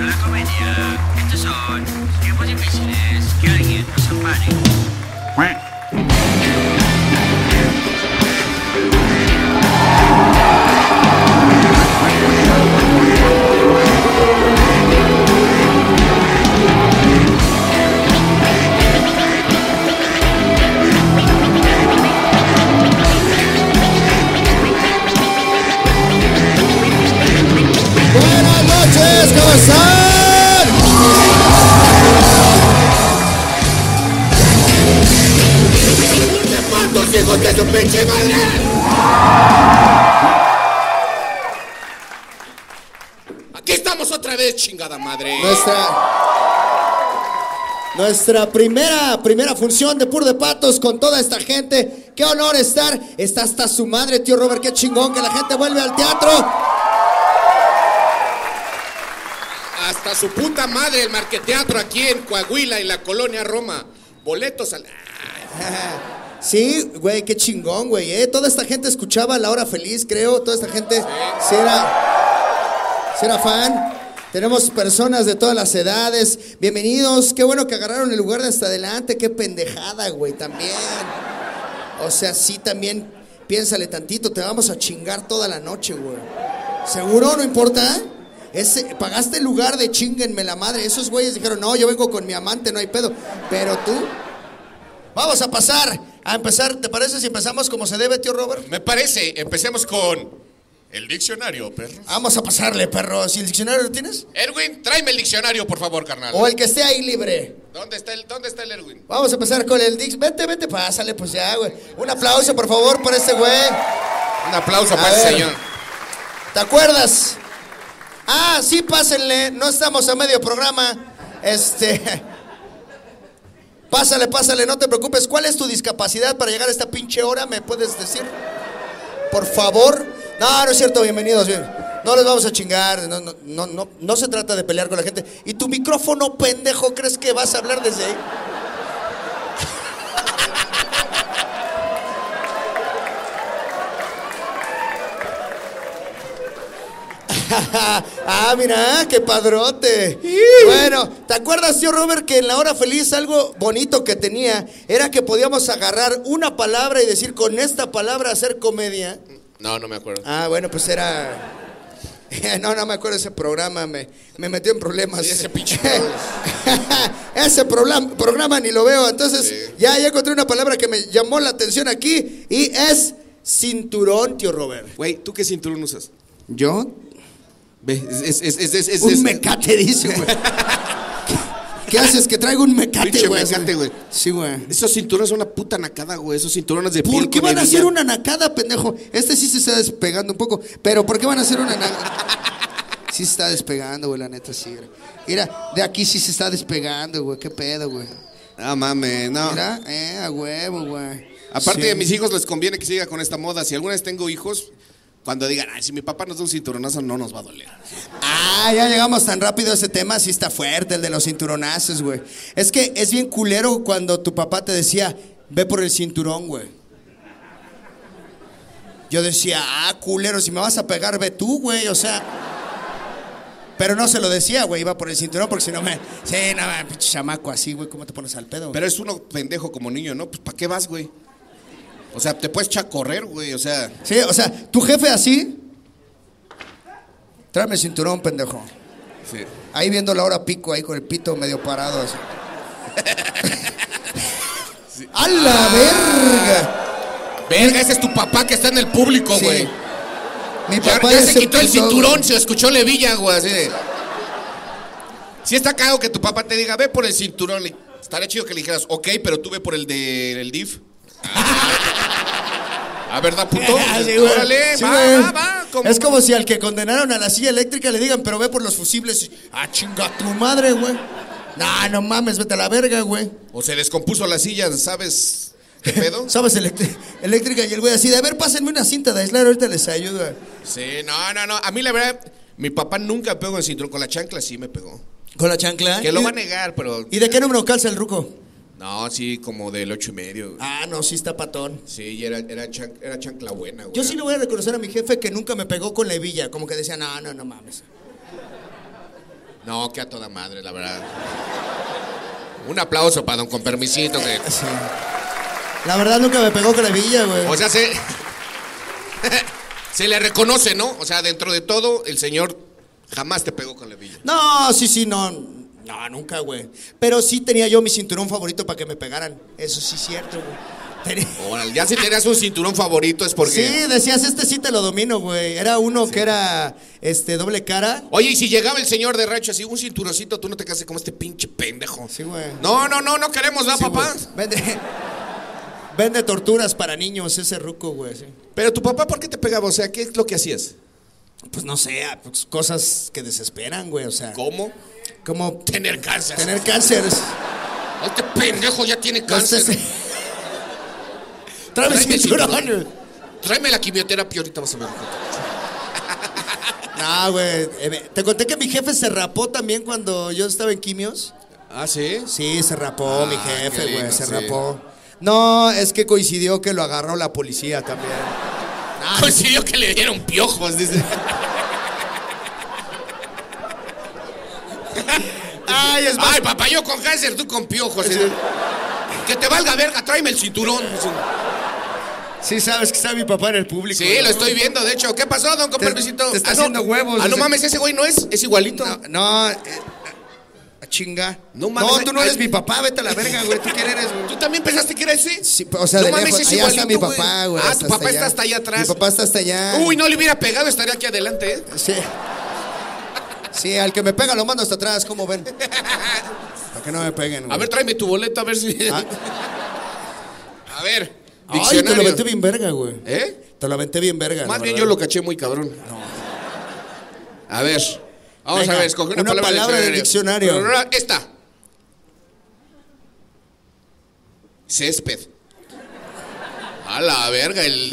la comedia. Estos son tiempos difíciles. Que alguien nos ampare. Nuestra primera, primera función de Pur de Patos con toda esta gente. Qué honor estar. Está hasta su madre, tío Robert. Qué chingón que la gente vuelve al teatro. Hasta su puta madre el marqueteatro aquí en Coahuila, en la colonia Roma. Boletos al. Sí, güey, qué chingón, güey. ¿eh? Toda esta gente escuchaba La Hora Feliz, creo. Toda esta gente sí era, sí era fan. Tenemos personas de todas las edades. Bienvenidos. Qué bueno que agarraron el lugar de hasta adelante. Qué pendejada, güey, también. O sea, sí, también. Piénsale tantito. Te vamos a chingar toda la noche, güey. ¿Seguro? ¿No importa? Ese, pagaste el lugar de chinguenme la madre. Esos güeyes dijeron, no, yo vengo con mi amante, no hay pedo. Pero tú, vamos a pasar, a empezar. ¿Te parece si empezamos como se debe, tío Robert? Me parece, empecemos con. El diccionario, perro. Vamos a pasarle, perro. Si el diccionario lo tienes, Erwin, tráeme el diccionario, por favor, carnal. o el que esté ahí libre. ¿Dónde está el, dónde está el Erwin? Vamos a empezar con el Dix. Vete, vete, pásale, pues ya, güey. Un aplauso, por favor, por este güey. Un aplauso A para ese señor. ¿Te acuerdas? Ah, sí, pásenle. No estamos a medio programa. Este. Pásale, pásale, no te preocupes. ¿Cuál es tu discapacidad para llegar a esta pinche hora? ¿Me puedes decir? Por favor. No, no es cierto, bienvenidos. Bien. No les vamos a chingar. No, no, no, no, no se trata de pelear con la gente. ¿Y tu micrófono, pendejo, crees que vas a hablar desde ahí? ah, mira, qué padrote. Bueno, ¿te acuerdas, tío Robert, que en la hora feliz algo bonito que tenía era que podíamos agarrar una palabra y decir con esta palabra hacer comedia? No, no me acuerdo. Ah, bueno, pues era. No, no me acuerdo ese programa, me, me metió en problemas. Sí, ese pinche ese programa, programa ni lo veo. Entonces, Sí. ya, ya encontré una palabra que me llamó la atención aquí y es cinturón, tío Robert. Güey, ¿tú qué cinturón usas? ¿Yo? Ve, es, es, es, es, es- Un es- mecate, dice, güey. ¿Qué haces? Que traigo un mecate, güey. mecate, güey. Sí, güey. Esos cinturones son una puta nacada, güey. Esos cinturones de piel ¿Por qué con van a hebilla. hacer una nacada, pendejo? Este sí se está despegando un poco. Pero ¿por qué van a hacer una nacada? Sí se está despegando, güey, la neta, sí. güey. Mira, de aquí sí se está despegando, güey. ¿Qué pedo, güey? No mames, no. Mira, eh, a huevo, güey. Aparte Sí. a mis hijos les conviene que siga con esta moda. Si alguna vez tengo hijos, cuando digan, ay, si mi papá nos da un cinturonazo, no nos va a doler. Ah, ya llegamos tan rápido a ese tema, sí está fuerte, el de los cinturonazos, güey. Es que es bien culero cuando tu papá te decía, ve por el cinturón, güey. Yo decía, ah, culero, si me vas a pegar, ve tú, güey, o sea. Pero no se lo decía, güey, iba por el cinturón porque si no me. Sí, no, pinche chamaco así, güey, ¿cómo te pones al pedo? Pero es uno pendejo como niño, ¿no? Pues ¿para qué vas, güey? O sea, te puedes echar a correr, güey. O sea, Sí, o sea, tu jefe así. Tráeme el cinturón, pendejo. sí. Ahí viendo la hora pico, ahí con el pito medio parado así. ¡A la verga! Verga, ese es tu papá que está en el público, Sí. güey. Mi papá ya ya se quitó el cinturón, güey. se escuchó levilla, güey, así de. Si está cagado que tu papá te diga, ve por el cinturón. Estaría chido que le dijeras, ok, pero tú ve por el del DIF. Ah, ¿verdad, puto? Sí, güey. Órale, Sí, va, güey. va, va. como- Es como si al que condenaron a la silla eléctrica le digan, pero ve por los fusibles. ¡Ah, chinga tu madre, güey! No, no mames, vete a la verga, güey. O se descompuso la silla, ¿sabes qué pedo? ¿Sabes? Electri- eléctrica y el güey así de, a ver, pásenme una cinta de aislar, ahorita les ayuda. Sí, no, no, no. A mí la verdad, mi papá nunca pegó el cinturón. Con la chancla sí me pegó. ¿Con la chancla? Que lo ¿Y- va a negar, pero... ¿Y de qué número calza el ruco? No, sí, como del ocho y medio. Ah, no, sí está patón. Sí, y era, era, chan- era chancla buena, güey. Yo sí le voy a reconocer a mi jefe que nunca me pegó con la hebilla. Como que decía, no, no, no mames. No, que a toda madre, la verdad. Un aplauso para don con permisito que. Sí. La verdad nunca me pegó con la villa, güey. O sea, se. se le reconoce, ¿no? O sea, dentro de todo, el señor jamás te pegó con la villa. No, sí, sí, no. No, nunca, güey. Pero sí tenía yo mi cinturón favorito para que me pegaran. Eso sí es cierto, güey. Tenía- ya si tenías un cinturón favorito es porque. Sí, decías, este sí te lo domino, güey. Era uno que era este doble cara. Oye, y si llegaba el señor de rancho así, un cinturoncito, tú no te cases como este pinche pendejo. Sí, güey. No, no, no, no queremos, ¿verdad, Sí, papá? güey. Vende, vende torturas para niños ese ruco, güey. sí. Pero tu papá, ¿por qué te pegaba? O sea, ¿qué es lo que hacías? Pues no sé, pues, cosas que desesperan, güey. O sea, ¿Cómo? Como Tener cáncer. tener cáncer. Este pendejo ya tiene cáncer. Entonces, Tráeme el cinturón. Tráeme la quimioterapia ahorita vas a ver. No, güey. me- Te conté que mi jefe se rapó también cuando yo estaba en quimios. Ah, ¿sí? Sí, se rapó mi Ah, qué jefe, güey. Se sí. rapó. No, es que coincidió que lo agarró la policía también. Ah, Coincidió que le dieron piojos, dice. Ay, es más. Ay, papá, yo con cáncer, tú con piojos. Que te valga verga, tráeme el cinturón. Sí, sabes que está mi papá en el público. Sí, ¿no? lo estoy viendo, de hecho. ¿Qué pasó, don con Te- permisito? te está Ah, no. haciendo huevos, Ah, no mames, ese güey no es, es igualito. No, no, eh, a chinga. No No, mames, tú no ay- eres mi papá, vete a la verga, güey. ¿Tú quién eres, güey? ¿Tú también pensaste que era ese? Sí, o sea, no de mames, lejos. es Allá está mi papá, güey. Ah, tu papá está hasta allá atrás. Mi papá está hasta allá. Uy, no le hubiera pegado, estaría aquí adelante, ¿eh? Sí. Sí, al que me pega lo mando hasta atrás, ¿cómo ven? Para que no me peguen, güey. A ver, tráeme tu boleto, a ver si. Ah. A ver, Ay, te lo aventé bien verga, güey. ¿Eh? Te lo aventé bien verga. Más bien verdad. yo lo caché muy cabrón. A ver. Vamos Venga, a ver, escoge una, una palabra del diccionario. Esta. Césped. A la verga, el,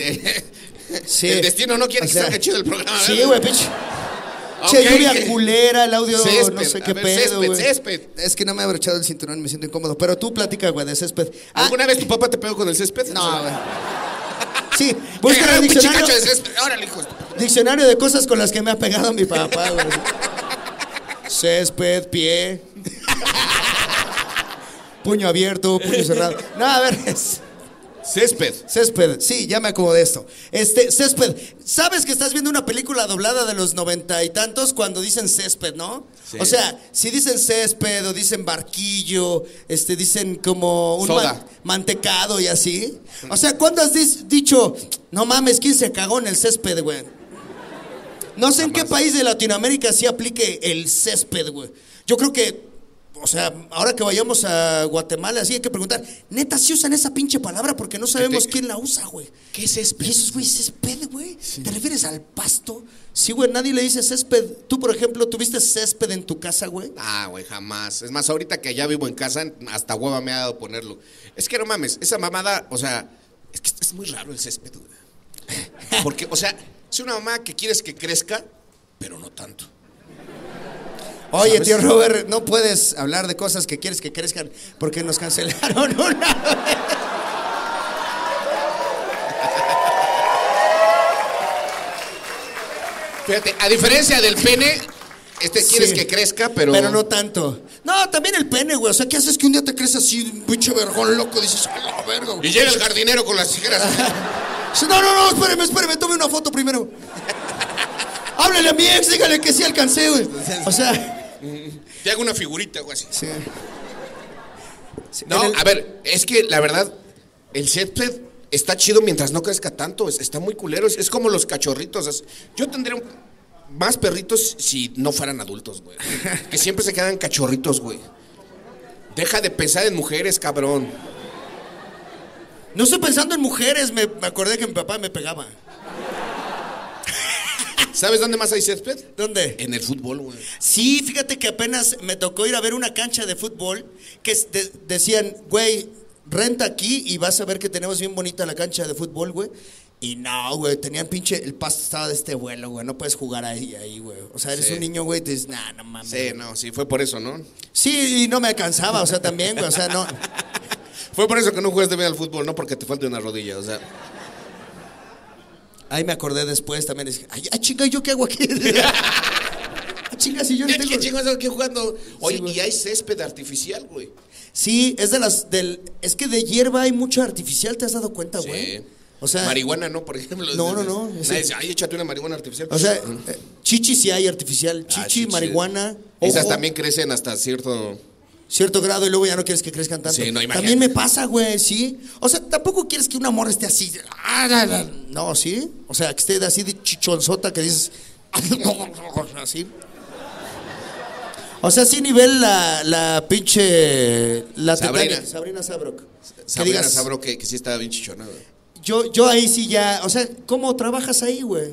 Sí. el destino no quiere O que sea, salga chido el programa. Sí, güey, pinche. Che, lluvia culera, el audio, Césped, no sé qué ver, pedo, césped, césped. Es que no me he abrochado el cinturón me siento incómodo. Pero tú platica, güey, de césped. Ah, ¿Alguna vez tu papá te pegó con el césped? no, güey. Sí, Busca el diccionario, de césped. Órale, hijo. diccionario de cosas con las que me ha pegado mi papá, güey. Césped, pie. Puño abierto, puño cerrado. No, a ver, es- Césped. Césped, sí, ya me acomodé esto. Este, césped, ¿sabes que estás viendo una película doblada de los noventa y tantos cuando dicen césped, no? Sí. O sea, si dicen césped o dicen barquillo, este, dicen como un man- mantecado y así. O sea, ¿cuándo has dicho, no mames, quién se cagó en el césped, güey? No sé en qué país de Latinoamérica sí aplique el césped, güey. Yo creo que, o sea, ahora que vayamos a Guatemala, sí hay que preguntar, neta, ¿sí usan esa pinche palabra? Porque no sabemos te- quién la usa, güey. ¿Qué es césped? ¿Y esos güey césped, güey? ¿Te refieres al pasto? Sí, güey, nadie le dice césped. Tú, por ejemplo, ¿tuviste césped en tu casa, güey? Ah, güey, jamás. Es más, ahorita que ya vivo en casa, hasta hueva me ha dado ponerlo. Es que no mames, esa mamada, o sea, es que es muy raro el césped, güey. Porque, o sea, es una mamá que quieres que crezca, pero no tanto. Oye, ¿Sabes? tío Robert, no puedes hablar de cosas que quieres que crezcan porque nos cancelaron una vez. Fíjate, a diferencia del pene, este quieres Sí. que crezca, pero. Pero no tanto. No, también el pene, güey. O sea, ¿qué haces que un día te crees así, un pinche vergón loco? Dices, a la verga, güey. Y llega el jardinero con las tijeras. No, no, no, espéreme, espéreme, tome una foto primero. Háblele a mi ex, dígale que sí alcancé, güey. O sea, Te hago una figurita, güey, así. sí. Sí, No, el- a ver, es que la verdad, el césped está chido mientras no crezca tanto. es- está muy culero. Es, es como los cachorritos. es- yo tendría un- más perritos si no fueran adultos, güey. Que siempre se quedan cachorritos, güey. Deja de pensar en mujeres, cabrón. No estoy pensando en mujeres, me, me acordé que mi papá me pegaba. ¿Sabes dónde más hay césped? ¿Dónde? En el fútbol, güey. Sí, fíjate que apenas me tocó ir a ver una cancha de fútbol que de- decían, güey, renta aquí y vas a ver que tenemos bien bonita la cancha de fútbol, güey. Y no, güey, tenían pinche, el pasto estaba de este vuelo, güey, no puedes jugar ahí, ahí, güey. O sea, eres Sí. un niño, güey, te dices, nah, no mames. Sí, no, sí, fue por eso, ¿no? Sí, y no me alcanzaba, o sea, también, güey, o sea, no. Fue por eso que no juegas de bien al fútbol, no porque te falte una rodilla, o sea. Ahí me acordé después también, dije, ay, ay, chinga, ¿yo qué hago aquí? chingas si yo no ¿Qué tengo? chingados aquí jugando? Oye, y hay césped artificial, güey. Sí, es de las del es que de hierba hay mucho artificial, ¿te has dado cuenta, Sí. güey? O sea, marihuana, ¿no? Por ejemplo. No, no, no, Nadie ese- dice, ay, échate una marihuana artificial. o sea, eh, chichi sí hay artificial, Ah, chichi, sí, marihuana, sí. Esas ojo, también crecen hasta cierto. Cierto grado y luego ya no quieres que crezcan tanto. Sí, no. También me pasa, güey, sí. O sea, tampoco quieres que un amor esté así. ah. No, sí. O sea, que esté así de chichonzota que dices así. O sea, sí nivel la, la pinche la Sabrina. Titanic, Sabrina Sabrok. Sabrina digas, Sabro que, que sí estaba bien chichona, güey. Yo, yo ahí sí ya, o sea, ¿cómo trabajas ahí, güey?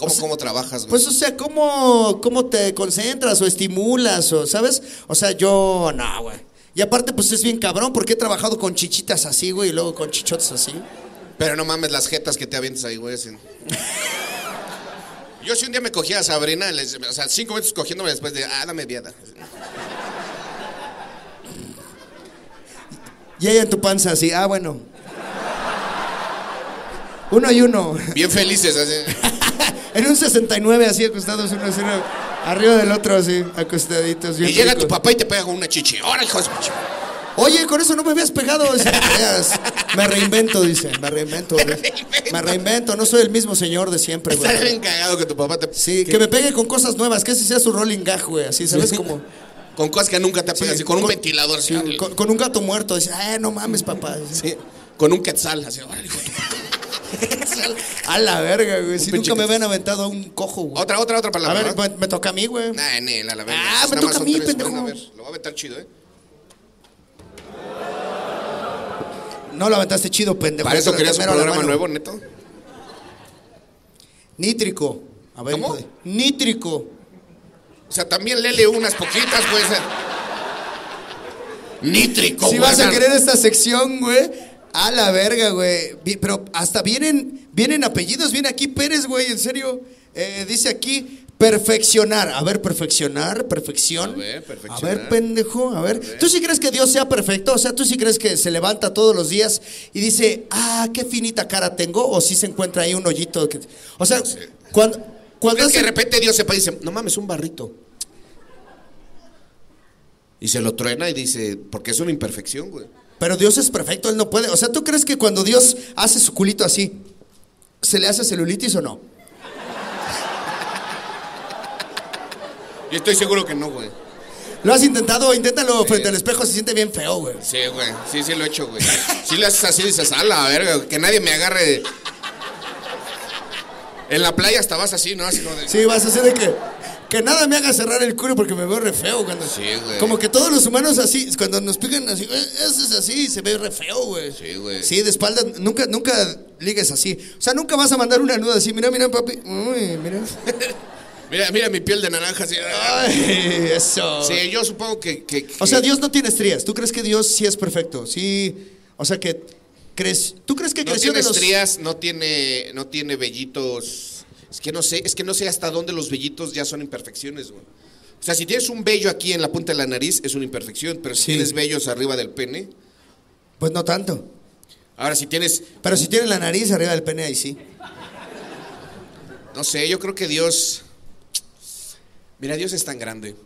¿Cómo, ¿Cómo trabajas, güey? Pues, o sea, ¿cómo, ¿cómo te concentras o estimulas o, sabes? O sea, yo, no, güey. Y aparte, pues es bien cabrón porque he trabajado con chichitas así, güey, y luego con chichotes así. Pero no mames las jetas que te avientas ahí, güey. así. Yo si un día me cogía a Sabrina, les- o sea, cinco minutos cogiéndome después de, ah, dame viada. Y ella en tu panza así, ah, bueno. Uno y uno. Bien felices, así. en un 69 así acostados uno, así, uno arriba del otro así, acostaditos. Bien Y llega tu papá y te pega con una chichi. ¡Ahora, hijo de! Oye, con eso no me habías pegado. Dice, "Veas, me reinvento, dice. Me reinvento, güey. Me reinvento. No soy el mismo señor de siempre, güey. Está bien cagado que tu papá te... Sí, que me pegue con cosas nuevas. Que ese sea su rolling gag, güey. Así, ¿sabes? Como. Con cosas que nunca te pegas, así, con, un ventilador. sí, con, con un gato muerto. Dice, ah, no mames, papá. sí, con un quetzal, así. "Órale, hijo de tu-". A la verga, güey. Si nunca me habían aventado a un cojo, güey. Otra, otra, otra A palabra. ver, ¿no? me, me toca a mí, güey. Nah, Nel, a la verga. Ah, me toca a mí, tres. pendejo. Bueno, a ver, lo voy a aventar chido, ¿eh? No lo aventaste chido, pendejo. Para eso querías un a programa nuevo, neto. Nítrico. A ver, ¿Cómo? Nítrico. O sea, también lele unas poquitas, pues. Nítrico, Si güey, vas a querer esta sección, güey. A la verga, güey. Pero hasta vienen, vienen apellidos. Viene aquí Pérez, güey, en serio. Eh, dice aquí perfeccionar. A ver, perfeccionar, perfección. A ver, perfeccionar. A ver, pendejo, a ver. ¿Tú sí crees que Dios sea perfecto? O sea, ¿tú sí crees que se levanta todos los días y dice, ah, qué finita cara tengo? ¿O si se encuentra ahí un hoyito? que- O sea, cuando, cuando ¿Crees que de repente Dios se para y dice, no mames, un barrito? Y se lo truena y dice, porque es una imperfección, güey. Pero Dios es perfecto, Él no puede. O sea, ¿tú crees que cuando Dios hace su culito así, se le hace celulitis o no? Y estoy seguro que no, güey. ¿Lo has intentado? Inténtalo frente al espejo, se siente bien feo, güey. Sí, güey. Sí, sí lo he hecho, güey. Si le haces así, dices, a la verga, que nadie me agarre. En la playa hasta vas así, ¿no? Así como de... Sí, vas a hacer de que, que nada me haga cerrar el culo porque me veo re feo cuando... Sí, güey. Como que todos los humanos así, cuando nos pican así, "Eh, eso es así, se ve re feo, güey. Sí, güey. Sí, de espalda, nunca, nunca ligues así. O sea, nunca vas a mandar una nuda así, mira, mira, papi. Uy, mira. Mira, mira mi piel de naranja, así. Ay, eso. Sí, yo supongo que... que- O sea, Dios no tiene estrías. ¿Tú crees que Dios sí es perfecto? Sí. O sea, que crees. ¿Tú crees que No creció tiene de los estrías, no tiene, no tiene vellitos. Es que no sé, es que no sé hasta dónde los vellitos ya son imperfecciones, güey. O sea, si tienes un vello aquí en la punta de la nariz, es una imperfección, pero si Sí. tienes vellos arriba del pene, Pues no tanto. ahora si tienes, Pero si tiene la nariz arriba del pene, ahí sí. no sé, yo creo que Dios. Mira, Dios es tan grande.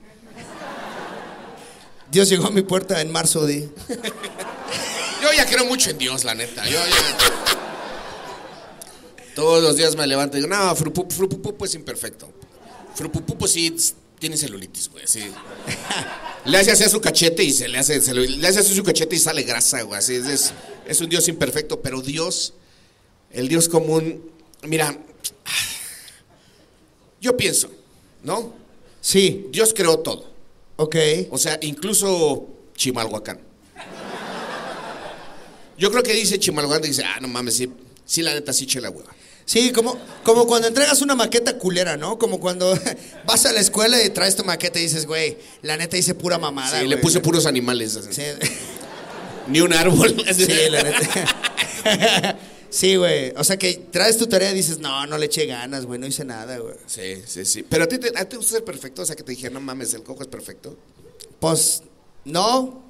Dios llegó a mi puerta en marzo de. Yo ya creo mucho en Dios, la neta. Yo ya. Todos los días me levanto y digo, no, Frupupu, Frupupu es imperfecto. Frupupu sí s- tiene celulitis, güey, sí. Le hace así a su cachete y se le hace, se le, le hace así su cachete y sale grasa, güey. Así es, es, es un Dios imperfecto, pero Dios, el Dios común, mira, yo pienso, ¿no? Sí, Dios creó todo. ok. O sea, incluso Chimalhuacán. Yo creo que dice Chimalhuacán, dice, ah, no mames, sí, sí la neta sí eché la hueva. Sí, como, como cuando entregas una maqueta culera, ¿no? Como cuando vas a la escuela y traes tu maqueta y dices, güey, la neta hice pura mamada. Sí, le güey". puse puros animales. así. Sí, Ni un árbol. sí, la neta. Sí, güey. O sea que traes tu tarea y dices, no, no le eché ganas, güey, no hice nada, güey. Sí, sí, sí. Pero a ti te, a ti te gusta ser perfecto, o sea, que te dije, no mames, el cojo es perfecto. Pues, no.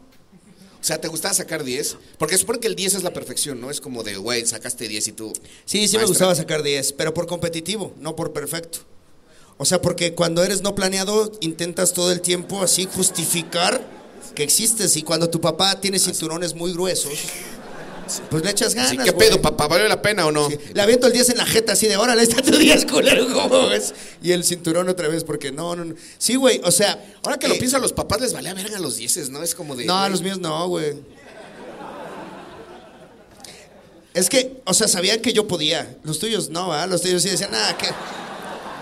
O sea, ¿te gustaba sacar 10? Porque supone que el 10 es la perfección, ¿no? Es como de, güey, sacaste 10 y tú... Sí, sí me gustaba sacar 10, pero por competitivo, no por perfecto. O sea, porque cuando eres no planeado, intentas todo el tiempo así justificar que existes. Y cuando tu papá tiene cinturones muy gruesos, pues le echas ganas. Sí, ¿Qué güey. pedo, papá? ¿Vale la pena o no? Sí, Le aviento el 10 en la jeta así de, órale, está tu 10, culero, ¿cómo ves? Y el cinturón otra vez, porque no, no, no. Sí, güey, o sea. Ahora que lo eh, pienso, a los papás les vale a verga los dieces, ¿no? Es como de. No, a los míos no, güey. Es que, o sea, sabían que yo podía. Los tuyos no, ¿ah? Los tuyos sí decían, nada, que.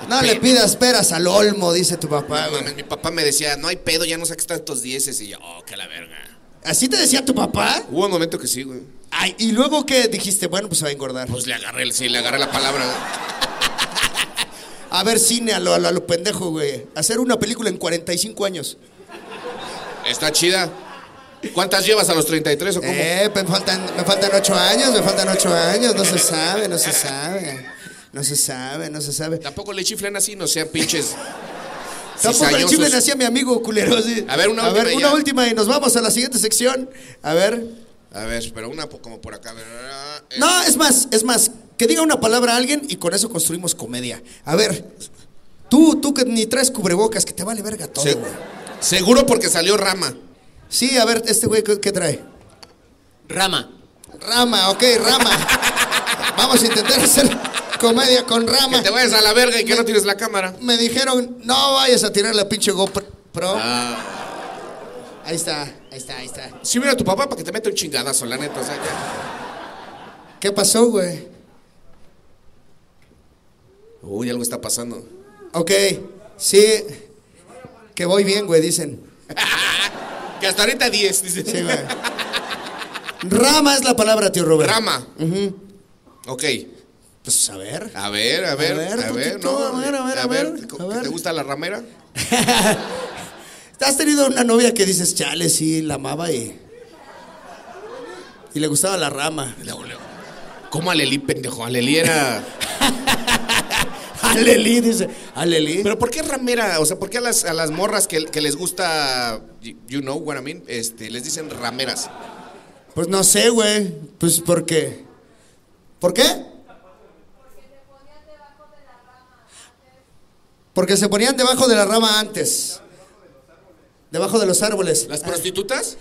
No le pidas peras al olmo, dice tu papá, no güey. mames, mi papá me decía, no hay pedo, ya no saques tantos dieces. Y yo, oh, que la verga. ¿Así te decía tu papá? Hubo un momento que sí, güey. Ay, y luego que dijiste, bueno, pues se va a engordar. Pues le agarré, el- sí, le agarré la palabra. A ver, cine a lo, a lo, a lo pendejo, güey. Hacer una película en 45 años. Está chida. ¿Cuántas llevas a los 33 o cómo? Eh, me faltan, me faltan 8 años, me faltan 8 años. No se sabe, no se sabe. No se sabe, no se sabe. Tampoco le chiflen así, no sean pinches. Tampoco el chifle le hacía a mi amigo culero. A ver, una a última ver, y una última y nos vamos a la siguiente sección. A ver. A ver, pero una como por acá. eh, No, es más, es más. Que diga una palabra a alguien y con eso construimos comedia. A ver. Tú, tú que ni traes cubrebocas, que te vale verga todo, se- güey. seguro porque salió rama. Sí, a ver, este güey, ¿qué, qué trae? Rama. Rama, ok, rama. Vamos a intentar hacer comedia con Que rama. te vayas a la verga y que no tienes la cámara. Me dijeron, no vayas a tirar la pinche GoPro. Ah. Ahí está, ahí está, ahí está. Sí, mira a tu papá para que te meta un chingadazo, la neta. O sea, ya. ¿Qué pasó, güey? Uy, algo está pasando. Ok, sí. Que voy bien, güey, dicen. Que hasta ahorita 10, dice. Sí, güey. Rama es la palabra, tío Robert. Rama. Ok. Pues a ver. A ver, a ver, a ver, ver, poquito, no, a ver, a ver, a ver, ¿te- a ver. ¿Te gusta la ramera? ¿Has tenido una novia que dices, chale, sí, la amaba y. Y le gustaba la rama? ¿Cómo Alelí, pendejo? Alelí era... Alelí, dice. Alelí. ¿Pero por qué ramera? O sea, ¿por qué a las, a las morras que, que les gusta, you you know what I mean, este, les dicen rameras? Pues no sé, güey. Pues porque. ¿Por qué? Porque se ponían debajo de la rama antes. Debajo de los árboles. ¿Las prostitutas?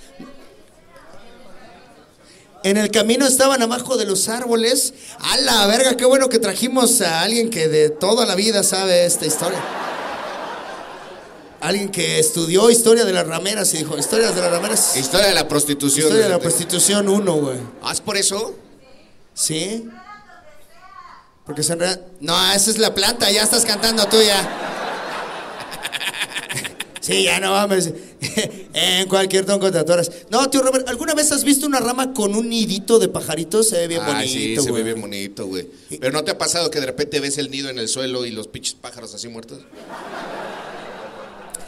En el camino estaban abajo de los árboles. A la verga, qué bueno que trajimos a alguien que de toda la vida sabe esta historia. Alguien que estudió historia de las rameras y dijo, historias de las rameras. Historia de la prostitución. Historia de la prostitución 1, güey. ¿Ah, es por eso? ¿Sí? Porque se enreda- No, esa es la planta, ya estás cantando tú ya. Sí, ya no mames. en cualquier tonco te atoras. No, tío Robert, ¿alguna vez has visto una rama con un nidito de pajaritos? Se ve bien ah, sí, bonito, se ve bien bonito, güey. Pero ¿no te ha pasado que de repente ves el nido en el suelo y los pinches pájaros así muertos?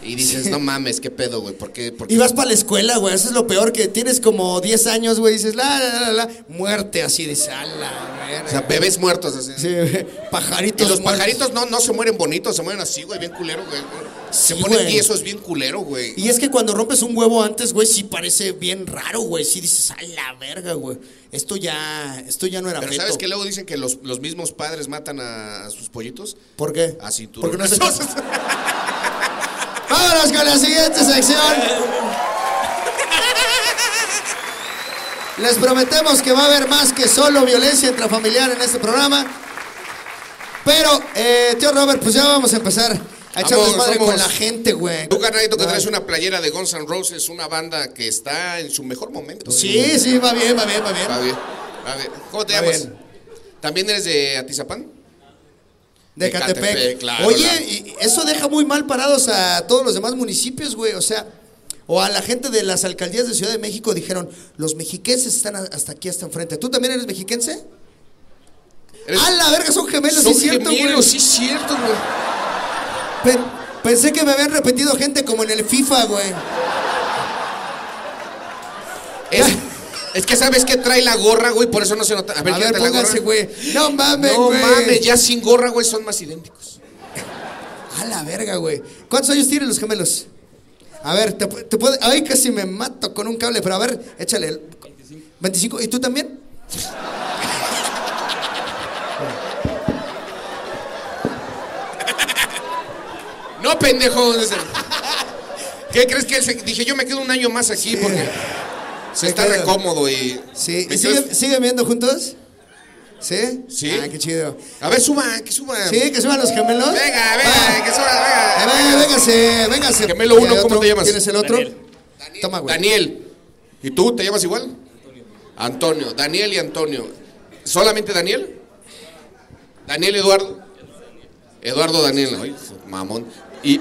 Y dices, no mames, qué pedo, güey, ¿por qué? por qué? Y vas para la escuela, güey. Eso es lo peor, que tienes como 10 años, güey. Dices, la, la, la, la. Muerte así, dices, a la verga. O sea, bebés muertos así. Sí, güey, pajaritos. Y los muertos. pajaritos no, no se mueren bonitos, se mueren así, güey, bien culero, güey. Se Sí, ponen güey. tiesos bien culero, güey. Y es que cuando rompes un huevo antes, güey, sí parece bien raro, güey. Sí dices, a la verga, güey. Esto ya, esto ya no era Pero feto. ¿sabes que luego dicen que los, los mismos padres matan a, a sus pollitos? ¿Por qué? A cinturón. Porque no se... Vámonos con la siguiente sección. Les prometemos que va a haber más que solo violencia intrafamiliar en este programa. Pero, eh, tío Robert, pues ya vamos a empezar a echar desmadre con la gente, güey. Tú, carnalito, que traes una playera de Guns N' Roses, una banda que está en su mejor momento. Sí, sí, va bien, va bien, va bien. Va bien, va bien. ¿Cómo te Va llamas? bien. ¿También eres de Atizapán? De De Catepec. Catepec, claro, Oye, la- y eso deja muy mal parados a todos los demás municipios, güey. O sea, o a la gente de las alcaldías de Ciudad de México dijeron, los mexiquenses están a- hasta aquí, hasta enfrente. ¿Tú también eres mexiquense? Eres- ¡Ah, la verga! Son gemelos, Son sí es cierto, güey. gemelos, sí es cierto, güey. Pen- pensé que me habían repetido gente como en el FIFA, güey. Es, es que sabes que trae la gorra, güey, por eso no se nota. A ver, A ver, gorra. güey. No mames, No güey. mames, ya sin gorra, güey, son más idénticos. A la verga, güey. ¿Cuántos años tienen los gemelos? A ver, te, te puede. Ay, casi me mato con un cable, pero a ver, échale. el- 25. ¿Y tú también? pendejo. ¿Qué crees que él se... Dije, yo me quedo un año más aquí porque se está queda. re cómodo y... Sí. ¿Y siguen viendo juntos? ¿Sí? Sí. Ah, qué chido. A ver, suban, que suban. ¿Sí? ¿Que suban los gemelos? Venga, venga, Va. que suban, Eh, venga. venga, véngase, véngase. Gemelo ¿Y uno, ¿cómo te llamas? ¿Quién es el otro? Daniel. Toma, güey. Daniel. ¿Y tú te llamas igual? Antonio. Daniel y Antonio. ¿Solamente Daniel? Daniel Eduardo. Eduardo Daniel. Ay, mamón. ¿Y,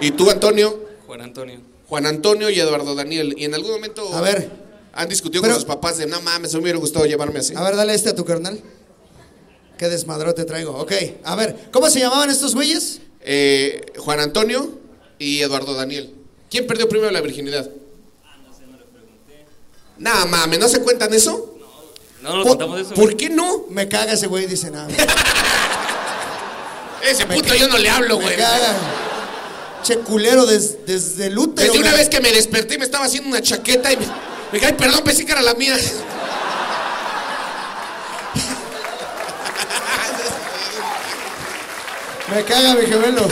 y tú, Antonio? Juan Antonio. Juan Antonio y Eduardo Daniel. ¿Y en algún momento A ver. Han discutido Pero- con sus papás de no mames, me hubiera gustado llevarme así? A ver, dale este a tu carnal. Qué desmadrote traigo. Ok, a ver, ¿cómo se llamaban estos güeyes? Eh, Juan Antonio y Eduardo Daniel. ¿Quién perdió primero la virginidad? No mames, ¿no se cuentan eso? No, nos Por- contamos eso. ¿Por qué no? Me caga ese güey, dice nada. Ese puto yo no le hablo, Me güey. caga. Che culero des- desde el útero. Desde una güey. vez que me desperté me estaba haciendo una chaqueta y me, me cae, perdón, pensé que era la mía. Me caga mi gemelo.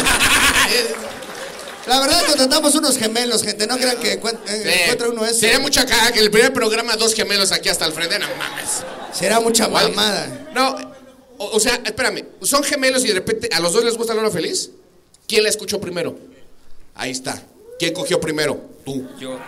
La verdad contratamos unos gemelos, gente. No crean que encuent- eh, Sí. encuentra uno eso. Sería mucha caga que en el primer programa dos gemelos aquí hasta el frente, no mames. Será mucha mamada. No, o, o sea, espérame, ¿son gemelos y de repente a los dos les gusta la hora feliz? ¿Quién la escuchó primero? Ahí está. ¿Quién cogió primero? Tú. Yo.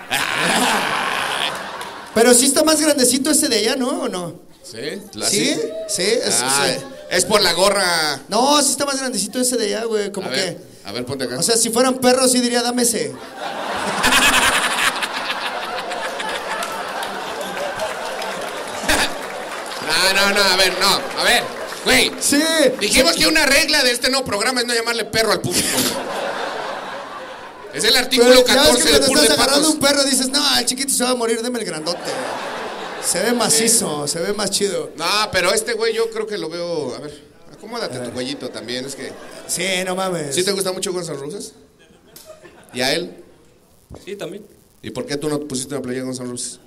Pero sí está más grandecito ese de allá, ¿no? ¿O no? ¿Sí? ¿La- ¿Sí? Sí. es- Ah, sí. es por la gorra. No, sí está más grandecito ese de allá, güey. Como A que. ver, a ver, ponte acá. O sea, si fueran perros, sí diría, dame ese. No, no, no, a ver, no, a ver. Güey, Sí. dijimos que una regla de este nuevo programa es no llamarle perro al público. Es el Pero artículo ves 14 que del cuando Pur de estás agarrando un perro dices, no, el chiquito se va a morir, deme el grandote. Se ve macizo, se ve más chido. No, pero este güey yo creo que lo veo. A ver, acomódate tu cuellito también. Es que. Sí, no mames. ¿Sí te gusta mucho Guns N' Roses? ¿Y a él? Sí, también. ¿Y por qué tú no pusiste una playa de Guns N' Roses?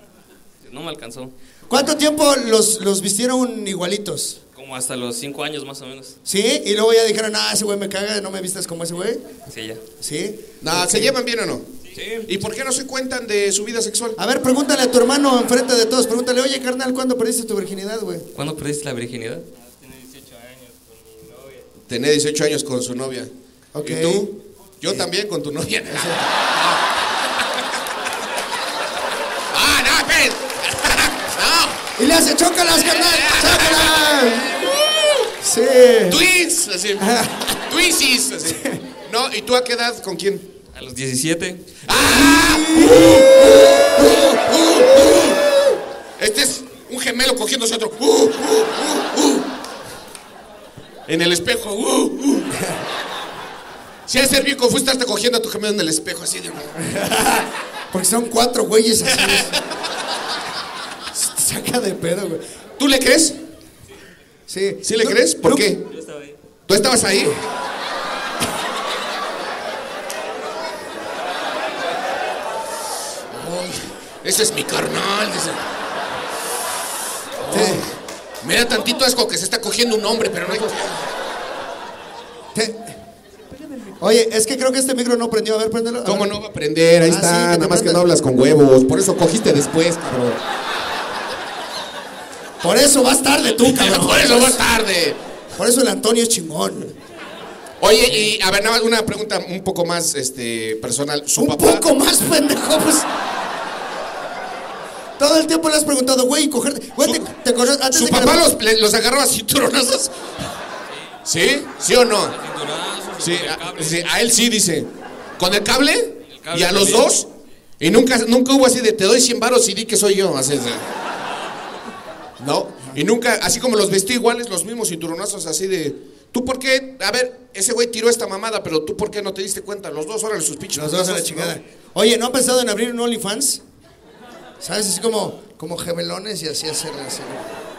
No me alcanzó. ¿Cuánto tiempo los, los vistieron igualitos? Como hasta los cinco años más o menos. ¿Sí? Y luego ya dijeron, ah, ese güey me caga, no me vistas como ese güey. Sí, ya. ¿Sí? Ok. ¿se llevan bien o no? Sí. ¿Y por qué no se cuentan de su vida sexual? A ver, pregúntale a tu hermano enfrente de todos. Pregúntale, oye, carnal, ¿cuándo perdiste tu virginidad, güey? ¿Cuándo perdiste la virginidad? Tenía 18 años con su novia. Ok. ¿Y tú? Yo también con tu novia. ah, no, esperen. no. Y le hace, chócalas, carnal, chócalas. Sí. Twins, así. Twinsies, así. No, ¿y tú a qué edad? ¿Con quién? A los 17. Este es un gemelo cogiéndose otro. Uh, uh, uh, uh. En el espejo. Uh, uh. Si has ser bien confuso estarte cogiendo a tu gemelo en el espejo así de. Porque son cuatro güeyes así. Saca de pedo, güey. ¿Tú le crees? Sí. ¿Sí le No, crees? ¿Por no, qué? Yo estaba ahí. ¿Tú estabas ahí? Ay, ese es mi carnal. dice. Te- Me da tantito asco que se está cogiendo un hombre, pero no hay. te- Oye, es que creo que este micro no prendió. A ver, préndelo. A ¿Cómo ver. no va a aprender? Ahí Ah, está, sí, nada más que no hablas con huevos. Por eso cogiste después, cabrón. Por eso vas tarde tú, cabrón. Por eso vas tarde. Por eso el Antonio es chingón. Oye, y a ver, nada más una pregunta un poco más este, personal. ¿Su Un papá? poco más, pendejo, pues. Todo el tiempo le has preguntado, güey, coger. Güey, te, te antes ¿Su de papá los, le- los agarraba a cinturonazos? ¿Sí? ¿Sí o no? Sí, a, sí, a él sí dice. ¿Con el cable? cable ¿Y a los también. dos? Y nunca, nunca hubo así de te doy 100 varos y di que soy yo. Así es. No. Y nunca, así como los vestí iguales, los mismos cinturonazos así de. ¿Tú por qué? A ver, ese güey tiró esta mamada, pero tú por qué no te diste cuenta? Los dos, órale sus pinches. Los dos a la chingada. Oye, ¿no han pensado en abrir un OnlyFans? ¿Sabes? Así como, como gemelones y así hacerle así.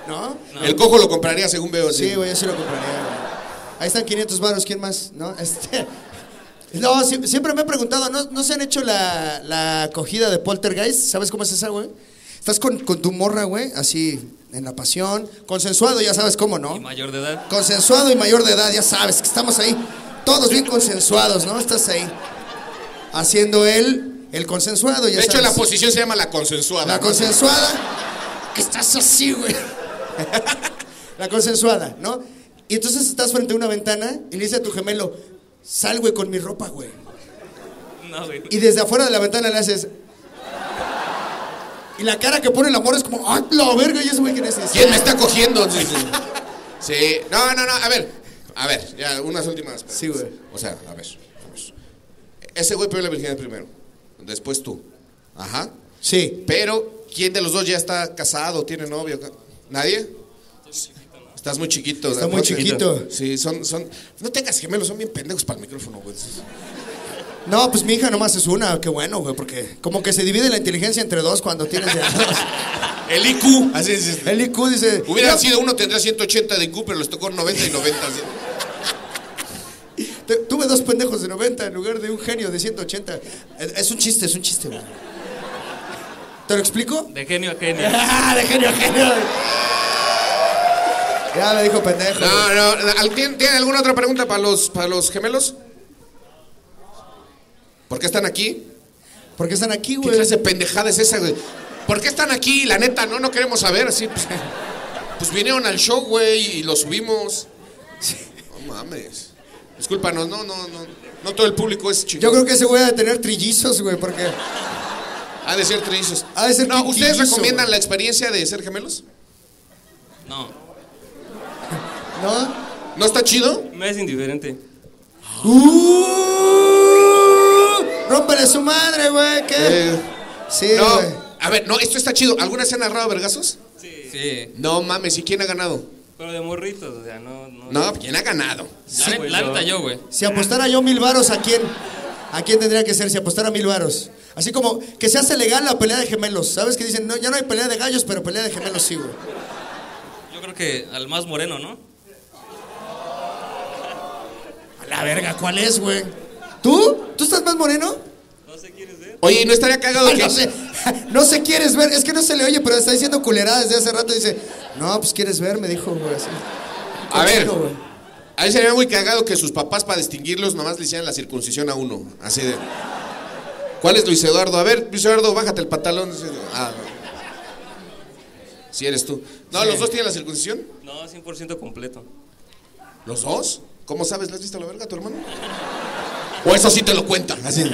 ¿No? El cojo lo compraría según veo. Sí, güey, yo sí lo compraría. güey. Ahí están 500 varos, ¿quién más? ¿No? Este. No, sie- siempre me he preguntado, ¿no, ¿no se han hecho la, la acogida de poltergeist? ¿Sabes cómo es esa, güey? Estás con, con tu morra, güey, así, en la pasión, consensuado, ya sabes cómo, ¿no? Y mayor de edad. Consensuado y mayor de edad, ya sabes que estamos ahí. todos bien consensuados, ¿no? Estás ahí haciendo él el consensuado, ya De hecho, la posición se llama la consensuada. La ¿no? consensuada. Que estás así, güey. La consensuada, ¿no? Y entonces estás frente a una ventana y le dices a tu gemelo, sal, güey, con mi ropa, güey. No, güey. Y desde afuera de la ventana le haces. Y la cara que pone el amor es como, ¡ay, la verga! Y ese güey, ¿quién es? ¿Quién me está cogiendo? Sí, sí. Sí. No, no, no. A ver. A ver, ya, unas últimas. Sí, güey. O sea, a ver. a ver. Ese güey pidió la virginidad primero. Después tú. Ajá. Sí. Pero, ¿quién de los dos ya está casado, tiene novio? ¿Nadie? Estás muy chiquito. Está muy chiquito. Sí, son, son. No tengas gemelos, son bien pendejos para el micrófono, güey. No, pues mi hija nomás es una, qué bueno, güey, porque como que se divide la inteligencia entre dos cuando tienes de dos. El IQ. Así es. El IQ dice. Hubiera "Mira, sido uno, tendría 180 de IQ, pero les tocó 90 y 90. así. te- tuve dos pendejos de 90 en lugar de un genio de 180. Es, es un chiste, es un chiste, güey. ¿Te lo explico? De genio a genio. ¡Ah, de genio a genio! Ya me dijo pendejo. No, no. ¿al- ¿Tienen, tienen alguna otra pregunta para los, para los gemelos? ¿Por qué están aquí? ¿Por qué están aquí, ¿Qué güey? clase de pendejada es esa, güey? ¿Por qué están aquí? La neta, no, no queremos saber. Así, pues, pues vinieron al show, güey, y lo subimos. No mames. Discúlpanos, no, no, no. No todo el público es chingón. Yo creo que ese güey ha de tener trillizos, güey, porque. Ha de ser trillizos. Ha de ser No, ¿ustedes recomiendan güey. la experiencia de ser gemelos? No, ¿No? ¿No está chido? me es indiferente. ¡Uh! ¡Rómpele su madre, güey! ¿Qué? Eh, sí, no. güey. A ver, no, esto está chido. ¿Alguna se han agarrado a vergazos? Sí. No mames, ¿y quién ha ganado? Pero de morritos, o sea, no. No, No, ¿quién ha ganado? La, ne- la neta yo, güey. Si apostara yo mil varos, ¿a quién? ¿A quién tendría que ser si apostara mil varos? Así como que se hace legal la pelea de gemelos. ¿Sabes que dicen? No, ya no hay pelea de gallos, pero pelea de gemelos sí, güey. Yo creo que al más moreno, ¿no? A la verga, ¿cuál es, güey? ¿Tú? ¿Tú estás más moreno? No sé, ¿quieres ver? Oye, ¿no estaría cagado que... no sé, no sé, quieres ver. Es que no se le oye, pero está diciendo culerada desde hace rato. Dice, no, pues quieres ver, me dijo, güey. así. A ver. Güey. A mí sería muy cagado que sus papás, para distinguirlos, nomás le hicieran la circuncisión a uno. Así de. ¿Cuál es Luis Eduardo? A ver, Luis Eduardo, bájate el pantalón. Ah, no. Si eres tú. No, ¿los dos tienen la circuncisión? No, 100% completo. ¿Los dos? ¿Cómo sabes? ¿Le has visto la verga a tu hermano? O eso sí te lo cuenta. Así.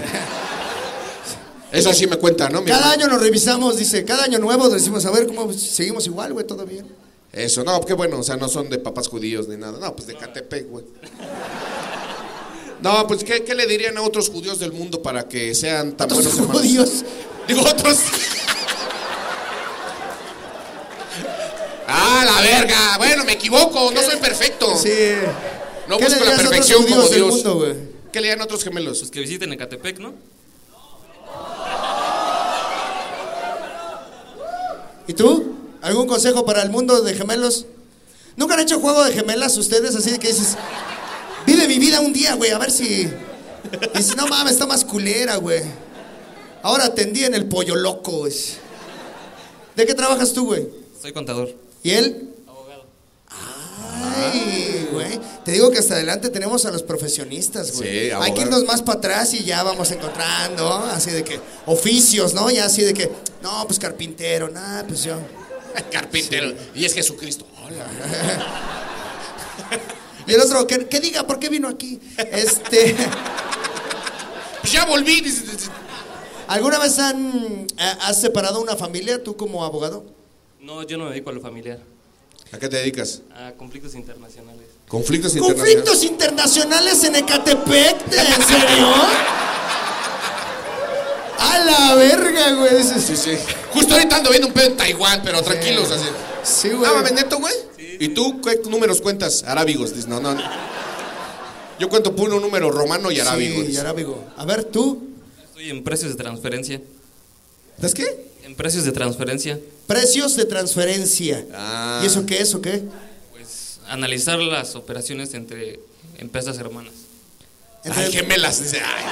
Eso sí me cuenta, ¿no? mi Cada hermano? año nos revisamos, dice, cada año nuevo decimos, a ver cómo seguimos igual, güey, todo bien. Eso, no, qué bueno, o sea, no son de papás judíos ni nada. No, pues de Catepec, güey. No, pues ¿qué, qué le dirían a otros judíos del mundo para que sean tan Otros buenos hermanos? judíos. Digo, otros. Ah, la verga. Bueno, me equivoco, no soy perfecto. Sí. No ¿Qué le busco la dirías a otros perfección como judíos del Dios. mundo, güey? ¿Qué le dirían a otros gemelos? Pues que visiten Ecatepec, ¿no? ¿Y tú? ¿Algún consejo para el mundo de gemelos? ¿Nunca han hecho juego de gemelas ustedes? Así de que dices, vive mi vida un día, güey, a ver si... Y dices, no mames, está más culera, güey. Ahora atendí en el pollo loco, güey. ¿De qué trabajas tú, güey? Soy contador. ¿Y él? Ay, güey. Te digo que hasta adelante tenemos a los profesionistas, güey. Sí, Hay que irnos más para atrás y ya vamos encontrando, así de que, oficios, ¿no? Ya así de que, no, pues carpintero, nada, pues yo. Carpintero. Y es Jesucristo. Hola. Y el otro, que, que diga, ¿por qué vino aquí? Este, Pues ya volví. ¿alguna vez han, eh, has separado una familia, tú como abogado? No, yo no me dedico a lo familiar. ¿A qué te dedicas? A conflictos internacionales. Conflictos internacionales. ¿Conflictos internacionales en Ecatepec? ¿En serio? A la verga, güey. Sí, sí. Justo ahorita ando viendo un pedo en Taiwán, pero tranquilos así. Sí, güey. Ah, neto, güey. ¿Y tú qué números cuentas? Arábigos. Dices, no, no. no. Yo cuento puro número romano y arábigo. Sí, y arábigo. A ver, tú, Estoy en precios de transferencia. ¿Sabes qué? En precios de transferencia. precios de transferencia. Ah. ¿Y eso qué es o qué? Pues analizar las operaciones entre empresas hermanas. Entre- Ay, gemelas. Dice, ay.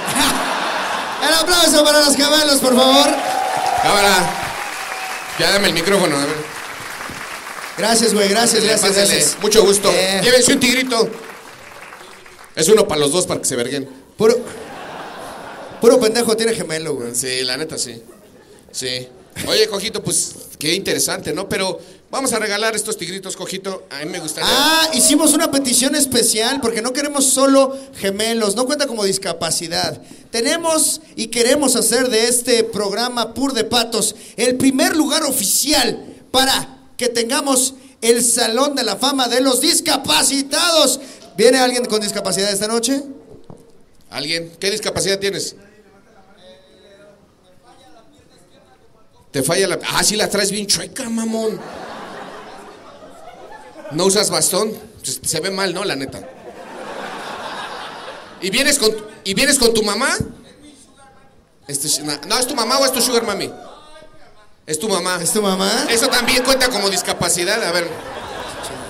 El aplauso para los gemelos, por favor. Cámara. Ya dame el micrófono, a ver. Gracias, güey, gracias, gracias, Pásale. gracias. Mucho gusto. Eh, Llévense un tigrito. Es uno para los dos para que se verguen. Puro, puro pendejo tiene gemelo, güey. Sí, la neta sí. Sí. Oye, Cojito, pues qué interesante, ¿no? Pero vamos a regalar estos tigritos, Cojito. A mí me gustaría. Ah, hicimos una petición especial porque no queremos solo gemelos, no cuenta como discapacidad. Tenemos y queremos hacer de este programa Pur de Patos el primer lugar oficial para que tengamos el Salón de la Fama de los Discapacitados. ¿Viene alguien con discapacidad esta noche? ¿Alguien? ¿Qué discapacidad tienes? Te falla la... Ah, sí la traes bien chueca, mamón. ¿No usas bastón? Pues, Se ve mal, ¿no? La neta. ¿Y vienes con, ¿y vienes con tu mamá? Este es- no, ¿es tu mamá o es tu sugar mami? Es tu mamá. ¿Es tu mamá? Eso también cuenta como discapacidad. A ver.